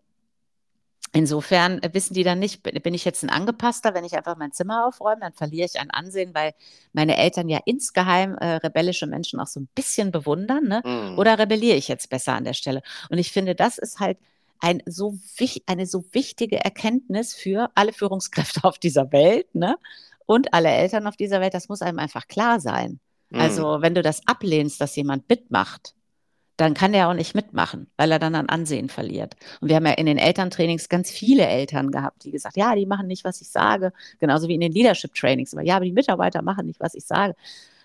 Insofern wissen die dann nicht, bin ich jetzt ein Angepasster, wenn ich einfach mein Zimmer aufräume, dann verliere ich ein Ansehen, weil meine Eltern ja insgeheim äh, rebellische Menschen auch so ein bisschen bewundern, ne? Mm. Oder rebelliere ich jetzt besser an der Stelle? Und ich finde, das ist halt ein so eine so wichtige Erkenntnis für alle Führungskräfte auf dieser Welt, ne? Und alle Eltern auf dieser Welt, das muss einem einfach klar sein. Mm. Also, wenn du das ablehnst, dass jemand mitmacht, dann kann der auch nicht mitmachen, weil er dann an Ansehen verliert. Und wir haben ja in den Elterntrainings ganz viele Eltern gehabt, die gesagt, ja, die machen nicht, was ich sage, genauso wie in den Leadership Trainings. Aber ja, aber die Mitarbeiter machen nicht, was ich sage.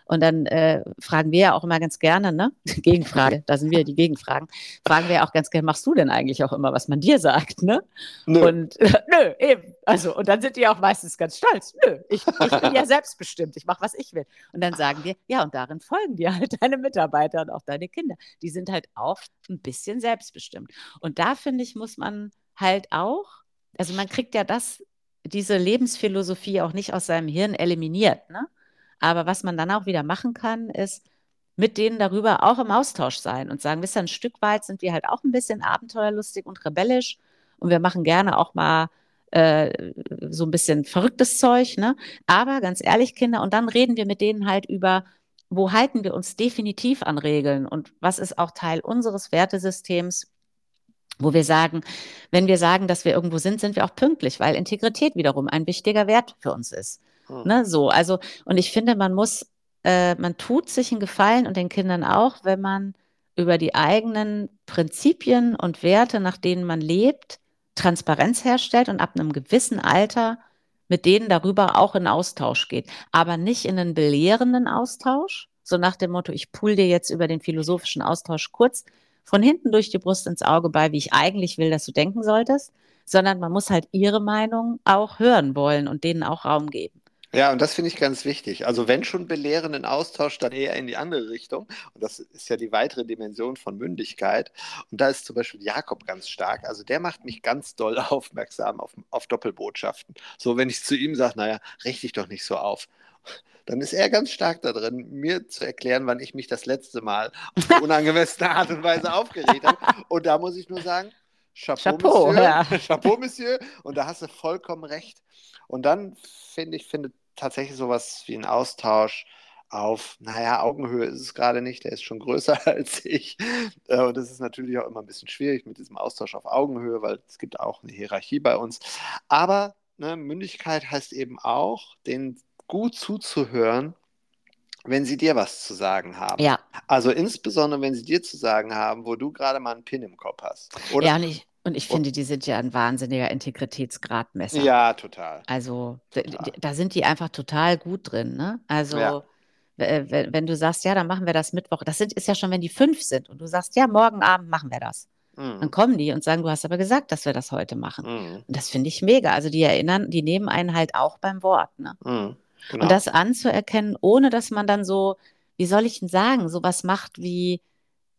Und dann äh, fragen wir ja auch immer ganz gerne, ne? Gegenfrage, da sind wir die Gegenfragen. Fragen wir ja auch ganz gerne, machst du denn eigentlich auch immer, was man dir sagt, ne? Nö. Und äh, nö, eben. Also, und dann sind die auch meistens ganz stolz. Nö, ich, ich bin ja selbstbestimmt, ich mache, was ich will. Und dann sagen wir, ja, und darin folgen dir halt deine Mitarbeiter und auch deine Kinder. Die sind halt auch ein bisschen selbstbestimmt. Und da, finde ich, muss man halt auch, also man kriegt ja das, diese Lebensphilosophie auch nicht aus seinem Hirn eliminiert, ne? Aber was man dann auch wieder machen kann, ist mit denen darüber auch im Austausch sein und sagen, wisst ihr, ein Stück weit sind wir halt auch ein bisschen abenteuerlustig und rebellisch und wir machen gerne auch mal äh, so ein bisschen verrücktes Zeug, ne? Aber ganz ehrlich, Kinder, und dann reden wir mit denen halt über, wo halten wir uns definitiv an Regeln und was ist auch Teil unseres Wertesystems, wo wir sagen, wenn wir sagen, dass wir irgendwo sind, sind wir auch pünktlich, weil Integrität wiederum ein wichtiger Wert für uns ist. Hm. Ne, so, also, und ich finde, man muss, äh, man tut sich einen Gefallen und den Kindern auch, wenn man über die eigenen Prinzipien und Werte, nach denen man lebt, Transparenz herstellt und ab einem gewissen Alter mit denen darüber auch in Austausch geht. Aber nicht in einen belehrenden Austausch, so nach dem Motto, ich pool dir jetzt über den philosophischen Austausch kurz von hinten durch die Brust ins Auge bei, wie ich eigentlich will, dass du denken solltest, sondern man muss halt ihre Meinung auch hören wollen und denen auch Raum geben. Ja, und das finde ich ganz wichtig. Also wenn schon belehrenden Austausch, dann eher in die andere Richtung. Und das ist ja die weitere Dimension von Mündigkeit. Und da ist zum Beispiel Jakob ganz stark. Also der macht mich ganz doll aufmerksam auf, auf Doppelbotschaften. So, wenn ich zu ihm sage, naja, richte dich doch nicht so auf dann ist er ganz stark da drin, mir zu erklären, wann ich mich das letzte Mal auf eine unangemessene Art und Weise aufgeregt habe. Und da muss ich nur sagen, Chapeau, Chapeau Monsieur. Ja. Chapeau, Monsieur. Und da hast du vollkommen recht. Und dann finde ich, findet tatsächlich sowas wie ein Austausch auf, naja, Augenhöhe ist es gerade nicht, der ist schon größer als ich. Äh, und das ist natürlich auch immer ein bisschen schwierig mit diesem Austausch auf Augenhöhe, weil es gibt auch eine Hierarchie bei uns. Aber ne, Mündigkeit heißt eben auch, den gut zuzuhören, wenn sie dir was zu sagen haben. Ja. Also insbesondere, wenn sie dir zu sagen haben, wo du gerade mal einen Pin im Kopf hast. Oder? Ja, und ich, und ich finde, die sind ja ein wahnsinniger Integritätsgradmesser. Ja, total. Also total. da sind die einfach total gut drin. Ne? Also ja. wenn, wenn, du sagst, ja, dann machen wir das Mittwoch, das sind, ist ja schon, wenn die fünf sind und du sagst, ja, morgen Abend machen wir das. Mhm. Dann kommen die und sagen, du hast aber gesagt, dass wir das heute machen. Mhm. Und das finde ich mega. Also die erinnern, die nehmen einen halt auch beim Wort. Ne? Mhm. Genau. Und das anzuerkennen, ohne dass man dann so, wie soll ich denn sagen, sowas macht wie,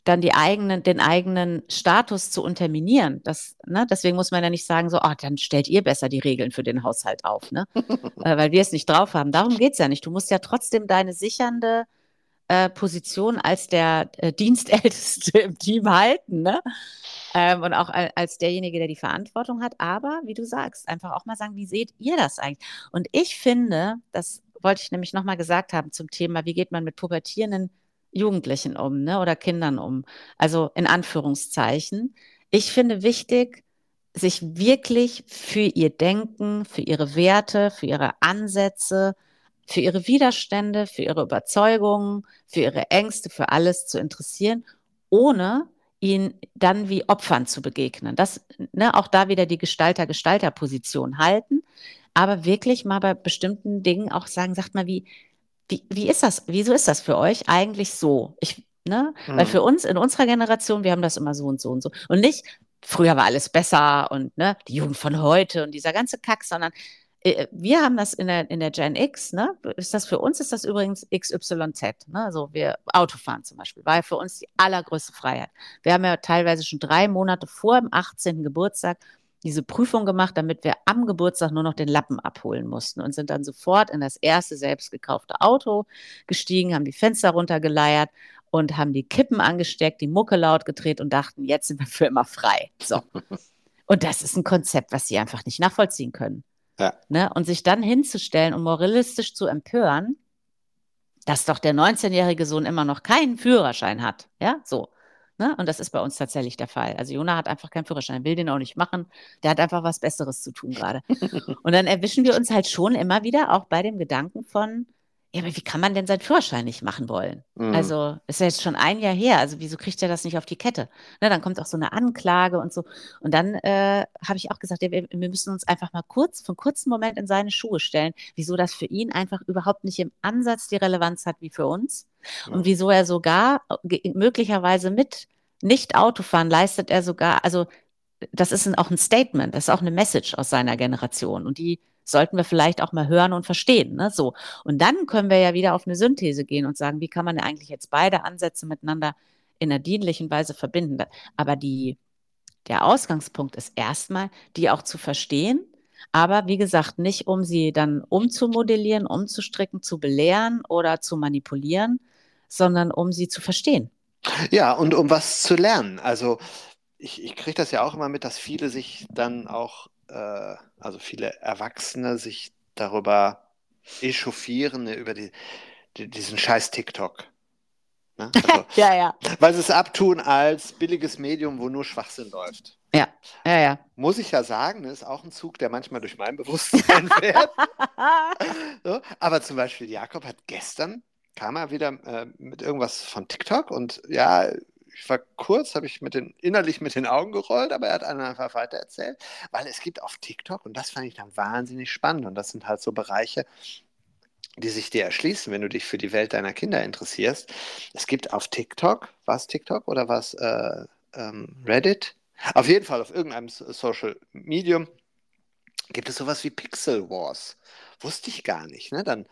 dann die eigenen, den eigenen Status zu unterminieren. Das, ne, deswegen muss man ja nicht sagen, so, oh, dann stellt ihr besser die Regeln für den Haushalt auf, ne? äh, weil wir es nicht drauf haben. Darum geht es ja nicht. Du musst ja trotzdem deine sichernde äh, Position als der äh, Dienstälteste im Team halten, ne? Ähm, und auch als derjenige, der die Verantwortung hat. Aber, wie du sagst, einfach auch mal sagen, wie seht ihr das eigentlich? Und ich finde, das wollte ich nämlich nochmal gesagt haben zum Thema, wie geht man mit pubertierenden Jugendlichen um ne, oder Kindern um. Also in Anführungszeichen. Ich finde wichtig, sich wirklich für ihr Denken, für ihre Werte, für ihre Ansätze, für ihre Widerstände, für ihre Überzeugungen, für ihre Ängste, für alles zu interessieren, ohne ihnen dann wie Opfern zu begegnen. Das, ne, auch da wieder die Gestalter-Gestalter-Position halten, aber wirklich mal bei bestimmten Dingen auch sagen, sagt mal, wie, wie, wie ist das, wieso ist das für euch eigentlich so? Ich, ne? Mhm. Weil für uns in unserer Generation, wir haben das immer so und so und so. Und nicht, früher war alles besser und ne, die Jugend von heute und dieser ganze Kack, sondern äh, wir haben das in der, in der Gen X, ne? Ist das für uns ist das übrigens XYZ, ne? Also wir Autofahren zum Beispiel, war ja für uns die allergrößte Freiheit. Wir haben ja teilweise schon drei Monate vor dem 18. Geburtstag diese Prüfung gemacht, damit wir am Geburtstag nur noch den Lappen abholen mussten und sind dann sofort in das erste selbst gekaufte Auto gestiegen, haben die Fenster runtergeleiert und haben die Kippen angesteckt, die Mucke laut gedreht und dachten, jetzt sind wir für immer frei. So. Und das ist ein Konzept, was sie einfach nicht nachvollziehen können. Ja. Ne? Und sich dann hinzustellen und moralistisch zu empören, dass doch der 19-jährige Sohn immer noch keinen Führerschein hat. Ja, so. Ne? Und das ist bei uns tatsächlich der Fall. Also Jona hat einfach keinen Führerschein, will den auch nicht machen. Der hat einfach was Besseres zu tun gerade. und dann erwischen wir uns halt schon immer wieder auch bei dem Gedanken von, ja, aber wie kann man denn seinen Führerschein nicht machen wollen? Mhm. Also ist ja jetzt schon ein Jahr her. Also wieso kriegt er das nicht auf die Kette? Ne, dann kommt auch so eine Anklage und so. Und dann äh, habe ich auch gesagt, ja, wir, wir müssen uns einfach mal kurz, für einen kurzen Moment in seine Schuhe stellen, wieso das für ihn einfach überhaupt nicht im Ansatz die Relevanz hat wie für uns. Und wieso er sogar ge- möglicherweise mit Nicht-Autofahren leistet er sogar, also das ist ein, auch ein Statement, das ist auch eine Message aus seiner Generation. Und die sollten wir vielleicht auch mal hören und verstehen. Ne? So. Und dann können wir ja wieder auf eine Synthese gehen und sagen, wie kann man eigentlich jetzt beide Ansätze miteinander in einer dienlichen Weise verbinden. Aber die, der Ausgangspunkt ist erstmal, die auch zu verstehen, aber wie gesagt, nicht um sie dann umzumodellieren, umzustricken, zu belehren oder zu manipulieren, sondern um sie zu verstehen. Ja, und um was zu lernen. Also ich, ich kriege das ja auch immer mit, dass viele sich dann auch, äh, also viele Erwachsene sich darüber echauffieren, über die, die, diesen scheiß TikTok. Ne? Also, Ja, ja. weil sie es abtun als billiges Medium, wo nur Schwachsinn läuft. Ja, ja, ja. Muss ich ja sagen, ist auch ein Zug, der manchmal durch mein Bewusstsein fährt. So, aber zum Beispiel Jakob hat gestern, kam er wieder äh, mit irgendwas von TikTok und ja, ich war kurz, habe ich mit den, innerlich mit den Augen gerollt, aber er hat einfach weiter erzählt, weil es gibt auf TikTok, und das fand ich dann wahnsinnig spannend, und das sind halt so Bereiche, die sich dir erschließen, wenn du dich für die Welt deiner Kinder interessierst. Es gibt auf TikTok, war es TikTok oder war es äh, ähm, Reddit? Auf jeden Fall auf irgendeinem So- Social Medium gibt es sowas wie Pixel Wars. Wusste ich gar nicht. Ne? Dann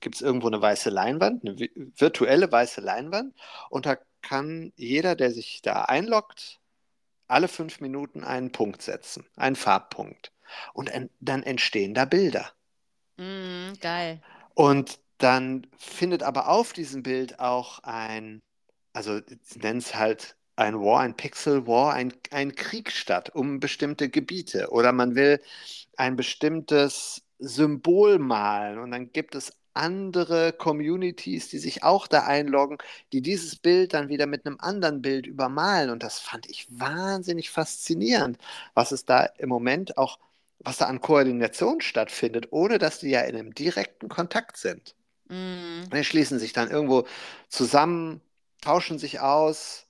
gibt es irgendwo eine weiße Leinwand, eine vi- virtuelle weiße Leinwand, und da kann jeder, der sich da einloggt, alle fünf Minuten einen Punkt setzen, einen Farbpunkt. Und en dann entstehen da Bilder. Mm, geil. Und dann findet aber auf diesem Bild auch ein, also nennen es halt ein War, ein Pixel War, ein, ein Krieg statt um bestimmte Gebiete. Oder man will ein bestimmtes Symbol malen und dann gibt es andere Communities, die sich auch da einloggen, die dieses Bild dann wieder mit einem anderen Bild übermalen. Und das fand ich wahnsinnig faszinierend, was es da im Moment auch, was da an Koordination stattfindet, ohne dass die ja in einem direkten Kontakt sind. Mm. Die schließen sich dann irgendwo zusammen, tauschen sich aus.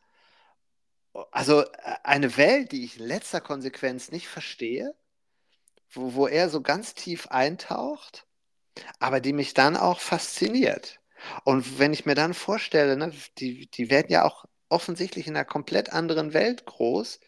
Also äh, eine Welt, die ich in letzter Konsequenz nicht verstehe, wo, wo er so ganz tief eintaucht, aber die mich dann auch fasziniert. Und wenn ich mir dann vorstelle, ne, die, die werden ja auch offensichtlich in einer komplett anderen Welt groß,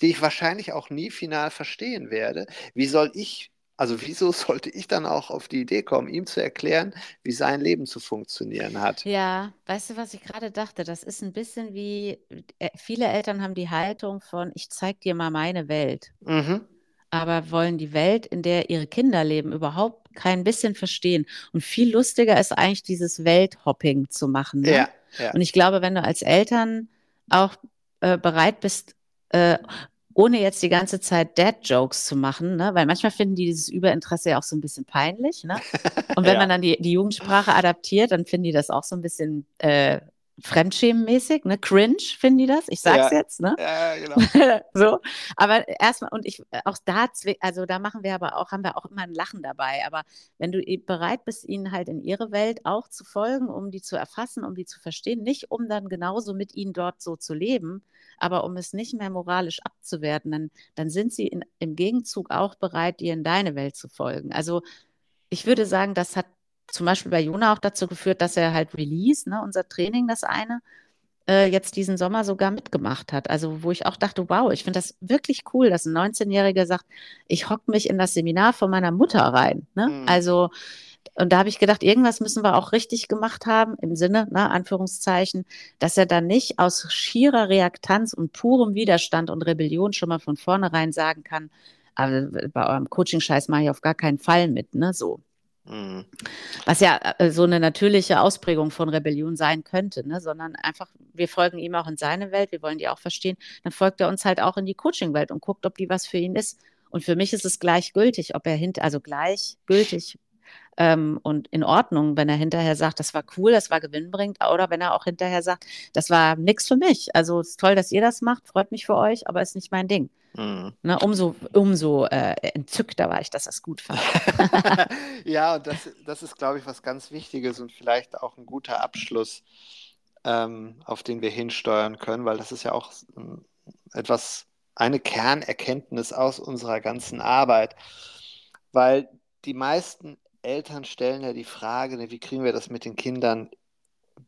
die ich wahrscheinlich auch nie final verstehen werde. Wie soll ich, also wieso sollte ich dann auch auf die Idee kommen, ihm zu erklären, wie sein Leben zu funktionieren hat? Ja, weißt du, was ich gerade dachte? Das ist ein bisschen wie, äh, viele Eltern haben die Haltung von, ich zeig dir mal meine Welt, Mhm. aber wollen die Welt, in der ihre Kinder leben, überhaupt kein bisschen verstehen. Und viel lustiger ist eigentlich dieses Welthopping zu machen, ne? Ja, ja. Und ich glaube, wenn du als Eltern auch äh, bereit bist, äh, ohne jetzt die ganze Zeit Dad-Jokes zu machen, ne? weil manchmal finden die dieses Überinteresse ja auch so ein bisschen peinlich. Ne? Und wenn Ja. man dann die, die Jugendsprache adaptiert, dann finden die das auch so ein bisschen äh, fremdschämenmäßig, ne? Cringe finden die das. Ich sag's Ja. jetzt, ne? Ja, genau. so, aber erstmal, und ich, auch da, also da machen wir aber auch, haben wir auch immer ein Lachen dabei. Aber wenn du bereit bist, ihnen halt in ihre Welt auch zu folgen, um die zu erfassen, um die zu verstehen, nicht um dann genauso mit ihnen dort so zu leben, aber um es nicht mehr moralisch abzuwerten, dann, dann sind sie in, im Gegenzug auch bereit, dir in deine Welt zu folgen. Also ich würde sagen, das hat zum Beispiel bei Jona auch dazu geführt, dass er halt Release, ne, unser Training, das eine, äh, jetzt diesen Sommer sogar mitgemacht hat. Also wo ich auch dachte, wow, ich finde das wirklich cool, dass ein 19-Jähriger sagt, ich hock mich in das Seminar von meiner Mutter rein. Ne? Mhm. Also, und da habe ich gedacht, irgendwas müssen wir auch richtig gemacht haben, im Sinne, ne, Anführungszeichen, dass er dann nicht aus schierer Reaktanz und purem Widerstand und Rebellion schon mal von vornherein sagen kann, aber bei eurem Coaching-Scheiß mache ich auf gar keinen Fall mit, ne? So. Mhm. Was ja äh, so eine natürliche Ausprägung von Rebellion sein könnte, ne? sondern einfach, wir folgen ihm auch in seine Welt, wir wollen die auch verstehen, dann folgt er uns halt auch in die Coaching-Welt und guckt, ob die was für ihn ist. Und für mich ist es gleichgültig, ob er hinter, also gleichgültig ähm, und in Ordnung, wenn er hinterher sagt, das war cool, das war gewinnbringend, oder wenn er auch hinterher sagt, das war nichts für mich. Also es ist toll, dass ihr das macht, freut mich für euch, aber ist nicht mein Ding. Mhm. Ne, umso umso äh, entzückter war ich, dass das gut fand. ja, und das, das ist, glaube ich, was ganz Wichtiges und vielleicht auch ein guter Abschluss, ähm, auf den wir hinsteuern können, weil das ist ja auch etwas, eine Kernerkenntnis aus unserer ganzen Arbeit, weil die meisten Eltern stellen ja die Frage, ne, wie kriegen wir das mit den Kindern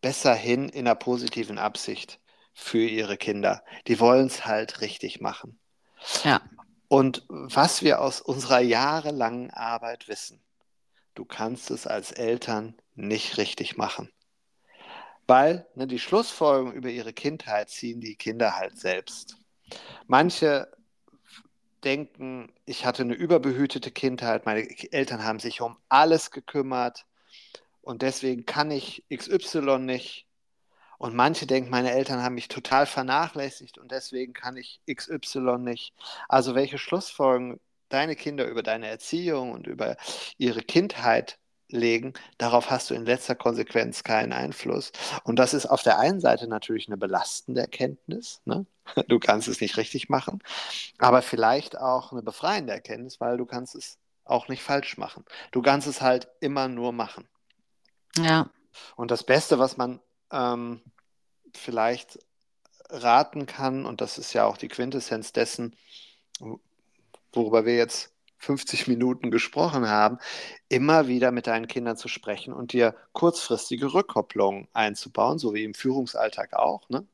besser hin in einer positiven Absicht für ihre Kinder. Die wollen es halt richtig machen. Ja. Und was wir aus unserer jahrelangen Arbeit wissen, du kannst es als Eltern nicht richtig machen. Weil ne, die Schlussfolgerung über ihre Kindheit ziehen die Kinder halt selbst. Manche denken, ich hatte eine überbehütete Kindheit, meine Eltern haben sich um alles gekümmert und deswegen kann ich XY nicht. Und manche denken, meine Eltern haben mich total vernachlässigt und deswegen kann ich XY nicht. Also welche Schlussfolgerungen deine Kinder über deine Erziehung und über ihre Kindheit legen, darauf hast du in letzter Konsequenz keinen Einfluss. Und das ist auf der einen Seite natürlich eine belastende Erkenntnis. Ne? Du kannst es nicht richtig machen, aber vielleicht auch eine befreiende Erkenntnis, weil du kannst es auch nicht falsch machen. Du kannst es halt immer nur machen. Ja. Und das Beste, was man ähm, vielleicht raten kann, und das ist ja auch die Quintessenz dessen, worüber wir jetzt 50 Minuten gesprochen haben, immer wieder mit deinen Kindern zu sprechen und dir kurzfristige Rückkopplungen einzubauen, so wie im Führungsalltag auch. Ne?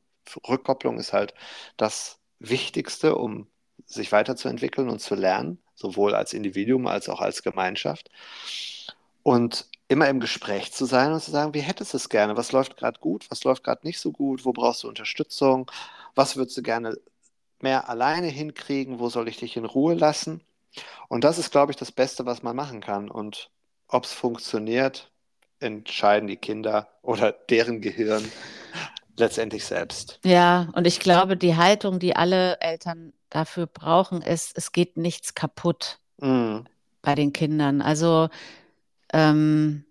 Rückkopplung ist halt das Wichtigste, um sich weiterzuentwickeln und zu lernen, sowohl als Individuum als auch als Gemeinschaft. Und immer im Gespräch zu sein und zu sagen, wie hättest du es gerne? Was läuft gerade gut? Was läuft gerade nicht so gut? Wo brauchst du Unterstützung? Was würdest du gerne mehr alleine hinkriegen? Wo soll ich dich in Ruhe lassen? Und das ist, glaube ich, das Beste, was man machen kann. Und ob es funktioniert, entscheiden die Kinder oder deren Gehirn letztendlich selbst. Ja, und ich glaube, die Haltung, die alle Eltern dafür brauchen, ist, es geht nichts kaputt mm. bei den Kindern. Also ähm,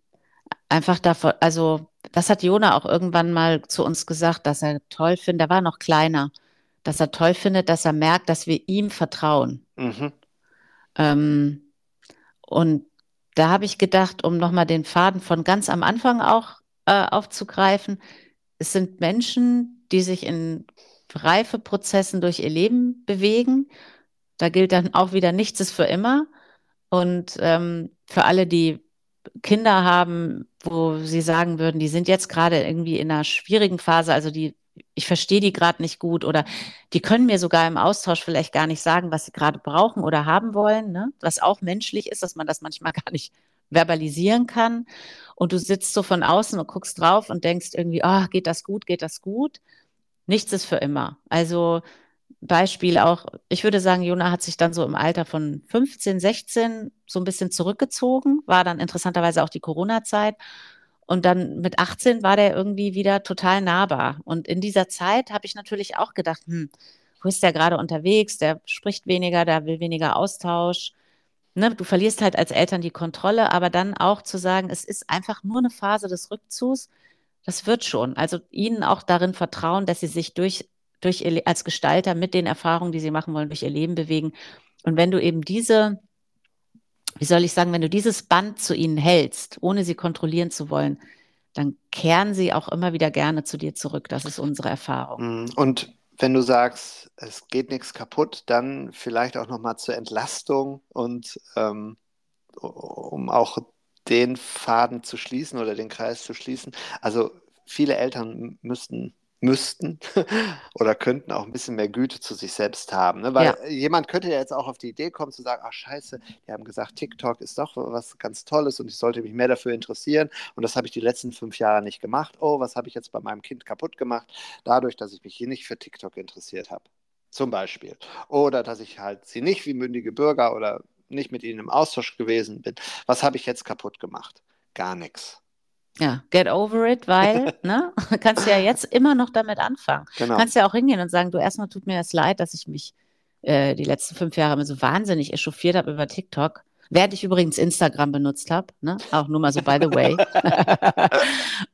einfach davon, also das hat Jona auch irgendwann mal zu uns gesagt, dass er toll findet, er war noch kleiner, dass er toll findet, dass er merkt, dass wir ihm vertrauen. Mhm. Ähm, und da habe ich gedacht, um nochmal den Faden von ganz am Anfang auch äh, aufzugreifen, es sind Menschen, die sich in Reifeprozessen durch ihr Leben bewegen. Da gilt dann auch wieder, nichts ist für immer. Und ähm, für alle, die Kinder haben, wo sie sagen würden, die sind jetzt gerade irgendwie in einer schwierigen Phase, also die, ich verstehe die gerade nicht gut oder die können mir sogar im Austausch vielleicht gar nicht sagen, was sie gerade brauchen oder haben wollen, ne? was auch menschlich ist, dass man das manchmal gar nicht verbalisieren kann. Und du sitzt so von außen und guckst drauf und denkst irgendwie, oh, geht das gut, geht das gut? Nichts ist für immer. Also Beispiel auch, ich würde sagen, Jona hat sich dann so im Alter von 15, 16 so ein bisschen zurückgezogen, war dann interessanterweise auch die Corona-Zeit. Und dann mit 18 war der irgendwie wieder total nahbar. Und in dieser Zeit habe ich natürlich auch gedacht, hm, wo ist der gerade unterwegs? Der spricht weniger, der will weniger Austausch. Ne, du verlierst halt als Eltern die Kontrolle, aber dann auch zu sagen, es ist einfach nur eine Phase des Rückzugs, das wird schon. Also ihnen auch darin vertrauen, dass sie sich durch durch ihr, als Gestalter mit den Erfahrungen, die sie machen wollen, durch ihr Leben bewegen. Und wenn du eben diese, wie soll ich sagen, wenn du dieses Band zu ihnen hältst, ohne sie kontrollieren zu wollen, dann kehren sie auch immer wieder gerne zu dir zurück. Das ist unsere Erfahrung. Mm, und wenn du sagst, es geht nichts kaputt, dann vielleicht auch nochmal zur Entlastung und ähm, um auch den Faden zu schließen oder den Kreis zu schließen. Also viele Eltern müssten müssten oder könnten auch ein bisschen mehr Güte zu sich selbst haben. Ne? Weil ja. jemand könnte ja jetzt auch auf die Idee kommen zu sagen, ach scheiße, die haben gesagt, TikTok ist doch was ganz Tolles und ich sollte mich mehr dafür interessieren und das habe ich die letzten fünf Jahre nicht gemacht. Oh, was habe ich jetzt bei meinem Kind kaputt gemacht, dadurch, dass ich mich hier nicht für TikTok interessiert habe. Zum Beispiel. Oder dass ich halt sie nicht wie mündige Bürger oder nicht mit ihnen im Austausch gewesen bin. Was habe ich jetzt kaputt gemacht? Gar nichts. Ja, get over it, weil, ne, kannst ja jetzt immer noch damit anfangen. Genau. Kannst ja auch hingehen und sagen, du erstmal tut mir das leid, dass ich mich äh, die letzten fünf Jahre immer so wahnsinnig echauffiert habe über TikTok. Während ich übrigens Instagram benutzt habe, ne? auch nur mal so by the way.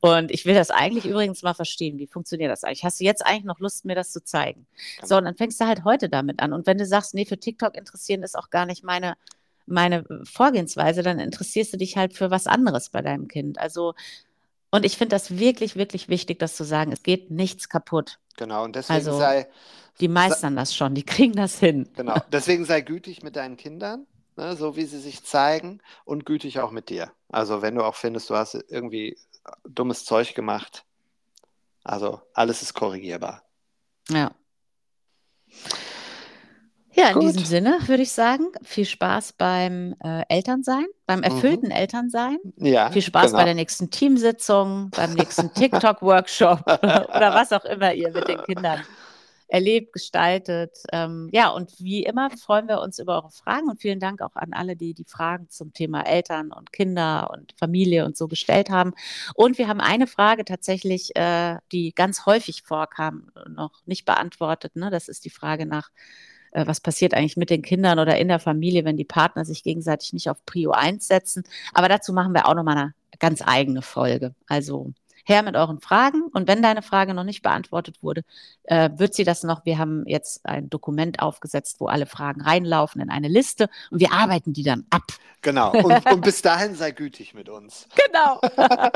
und ich will das eigentlich übrigens mal verstehen. Wie funktioniert das eigentlich? Hast du jetzt eigentlich noch Lust, mir das zu zeigen? Genau. So, und dann fängst du halt heute damit an. Und wenn du sagst, nee, für TikTok interessieren ist auch gar nicht meine, meine Vorgehensweise, dann interessierst du dich halt für was anderes bei deinem Kind. Also, und ich finde das wirklich, wirklich wichtig, das zu sagen. Es geht nichts kaputt. Genau, und deswegen Also, sei, Die meistern das schon, die kriegen das hin. genau, deswegen sei gütig mit deinen Kindern, ne, so wie sie sich zeigen, und gütig auch mit dir. Also wenn du auch findest, du hast irgendwie dummes Zeug gemacht, also alles ist korrigierbar. Ja. Ja, in Gut. diesem Sinne würde ich sagen, viel Spaß beim äh, Elternsein, beim erfüllten Elternsein. Ja, Viel Spaß genau. bei der nächsten Teamsitzung, beim nächsten TikTok-Workshop oder was auch immer ihr mit den Kindern erlebt, gestaltet. Ähm, ja, und wie immer freuen wir uns über eure Fragen und vielen Dank auch an alle, die die Fragen zum Thema Eltern und Kinder und Familie und so gestellt haben. Und wir haben eine Frage tatsächlich, äh, die ganz häufig vorkam, noch nicht beantwortet. Ne? Das ist die Frage nach, äh, was passiert eigentlich mit den Kindern oder in der Familie, wenn die Partner sich gegenseitig nicht auf Prio 1 setzen. Aber dazu machen wir auch nochmal eine ganz eigene Folge. Also her mit euren Fragen. Und wenn deine Frage noch nicht beantwortet wurde, äh, wird sie das noch. Wir haben jetzt ein Dokument aufgesetzt, wo alle Fragen reinlaufen in eine Liste und wir arbeiten die dann ab. Genau, und, und bis dahin sei gütig mit uns. Genau.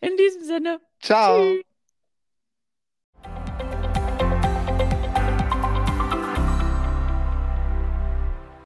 in diesem Sinne. Ciao. Tschüss.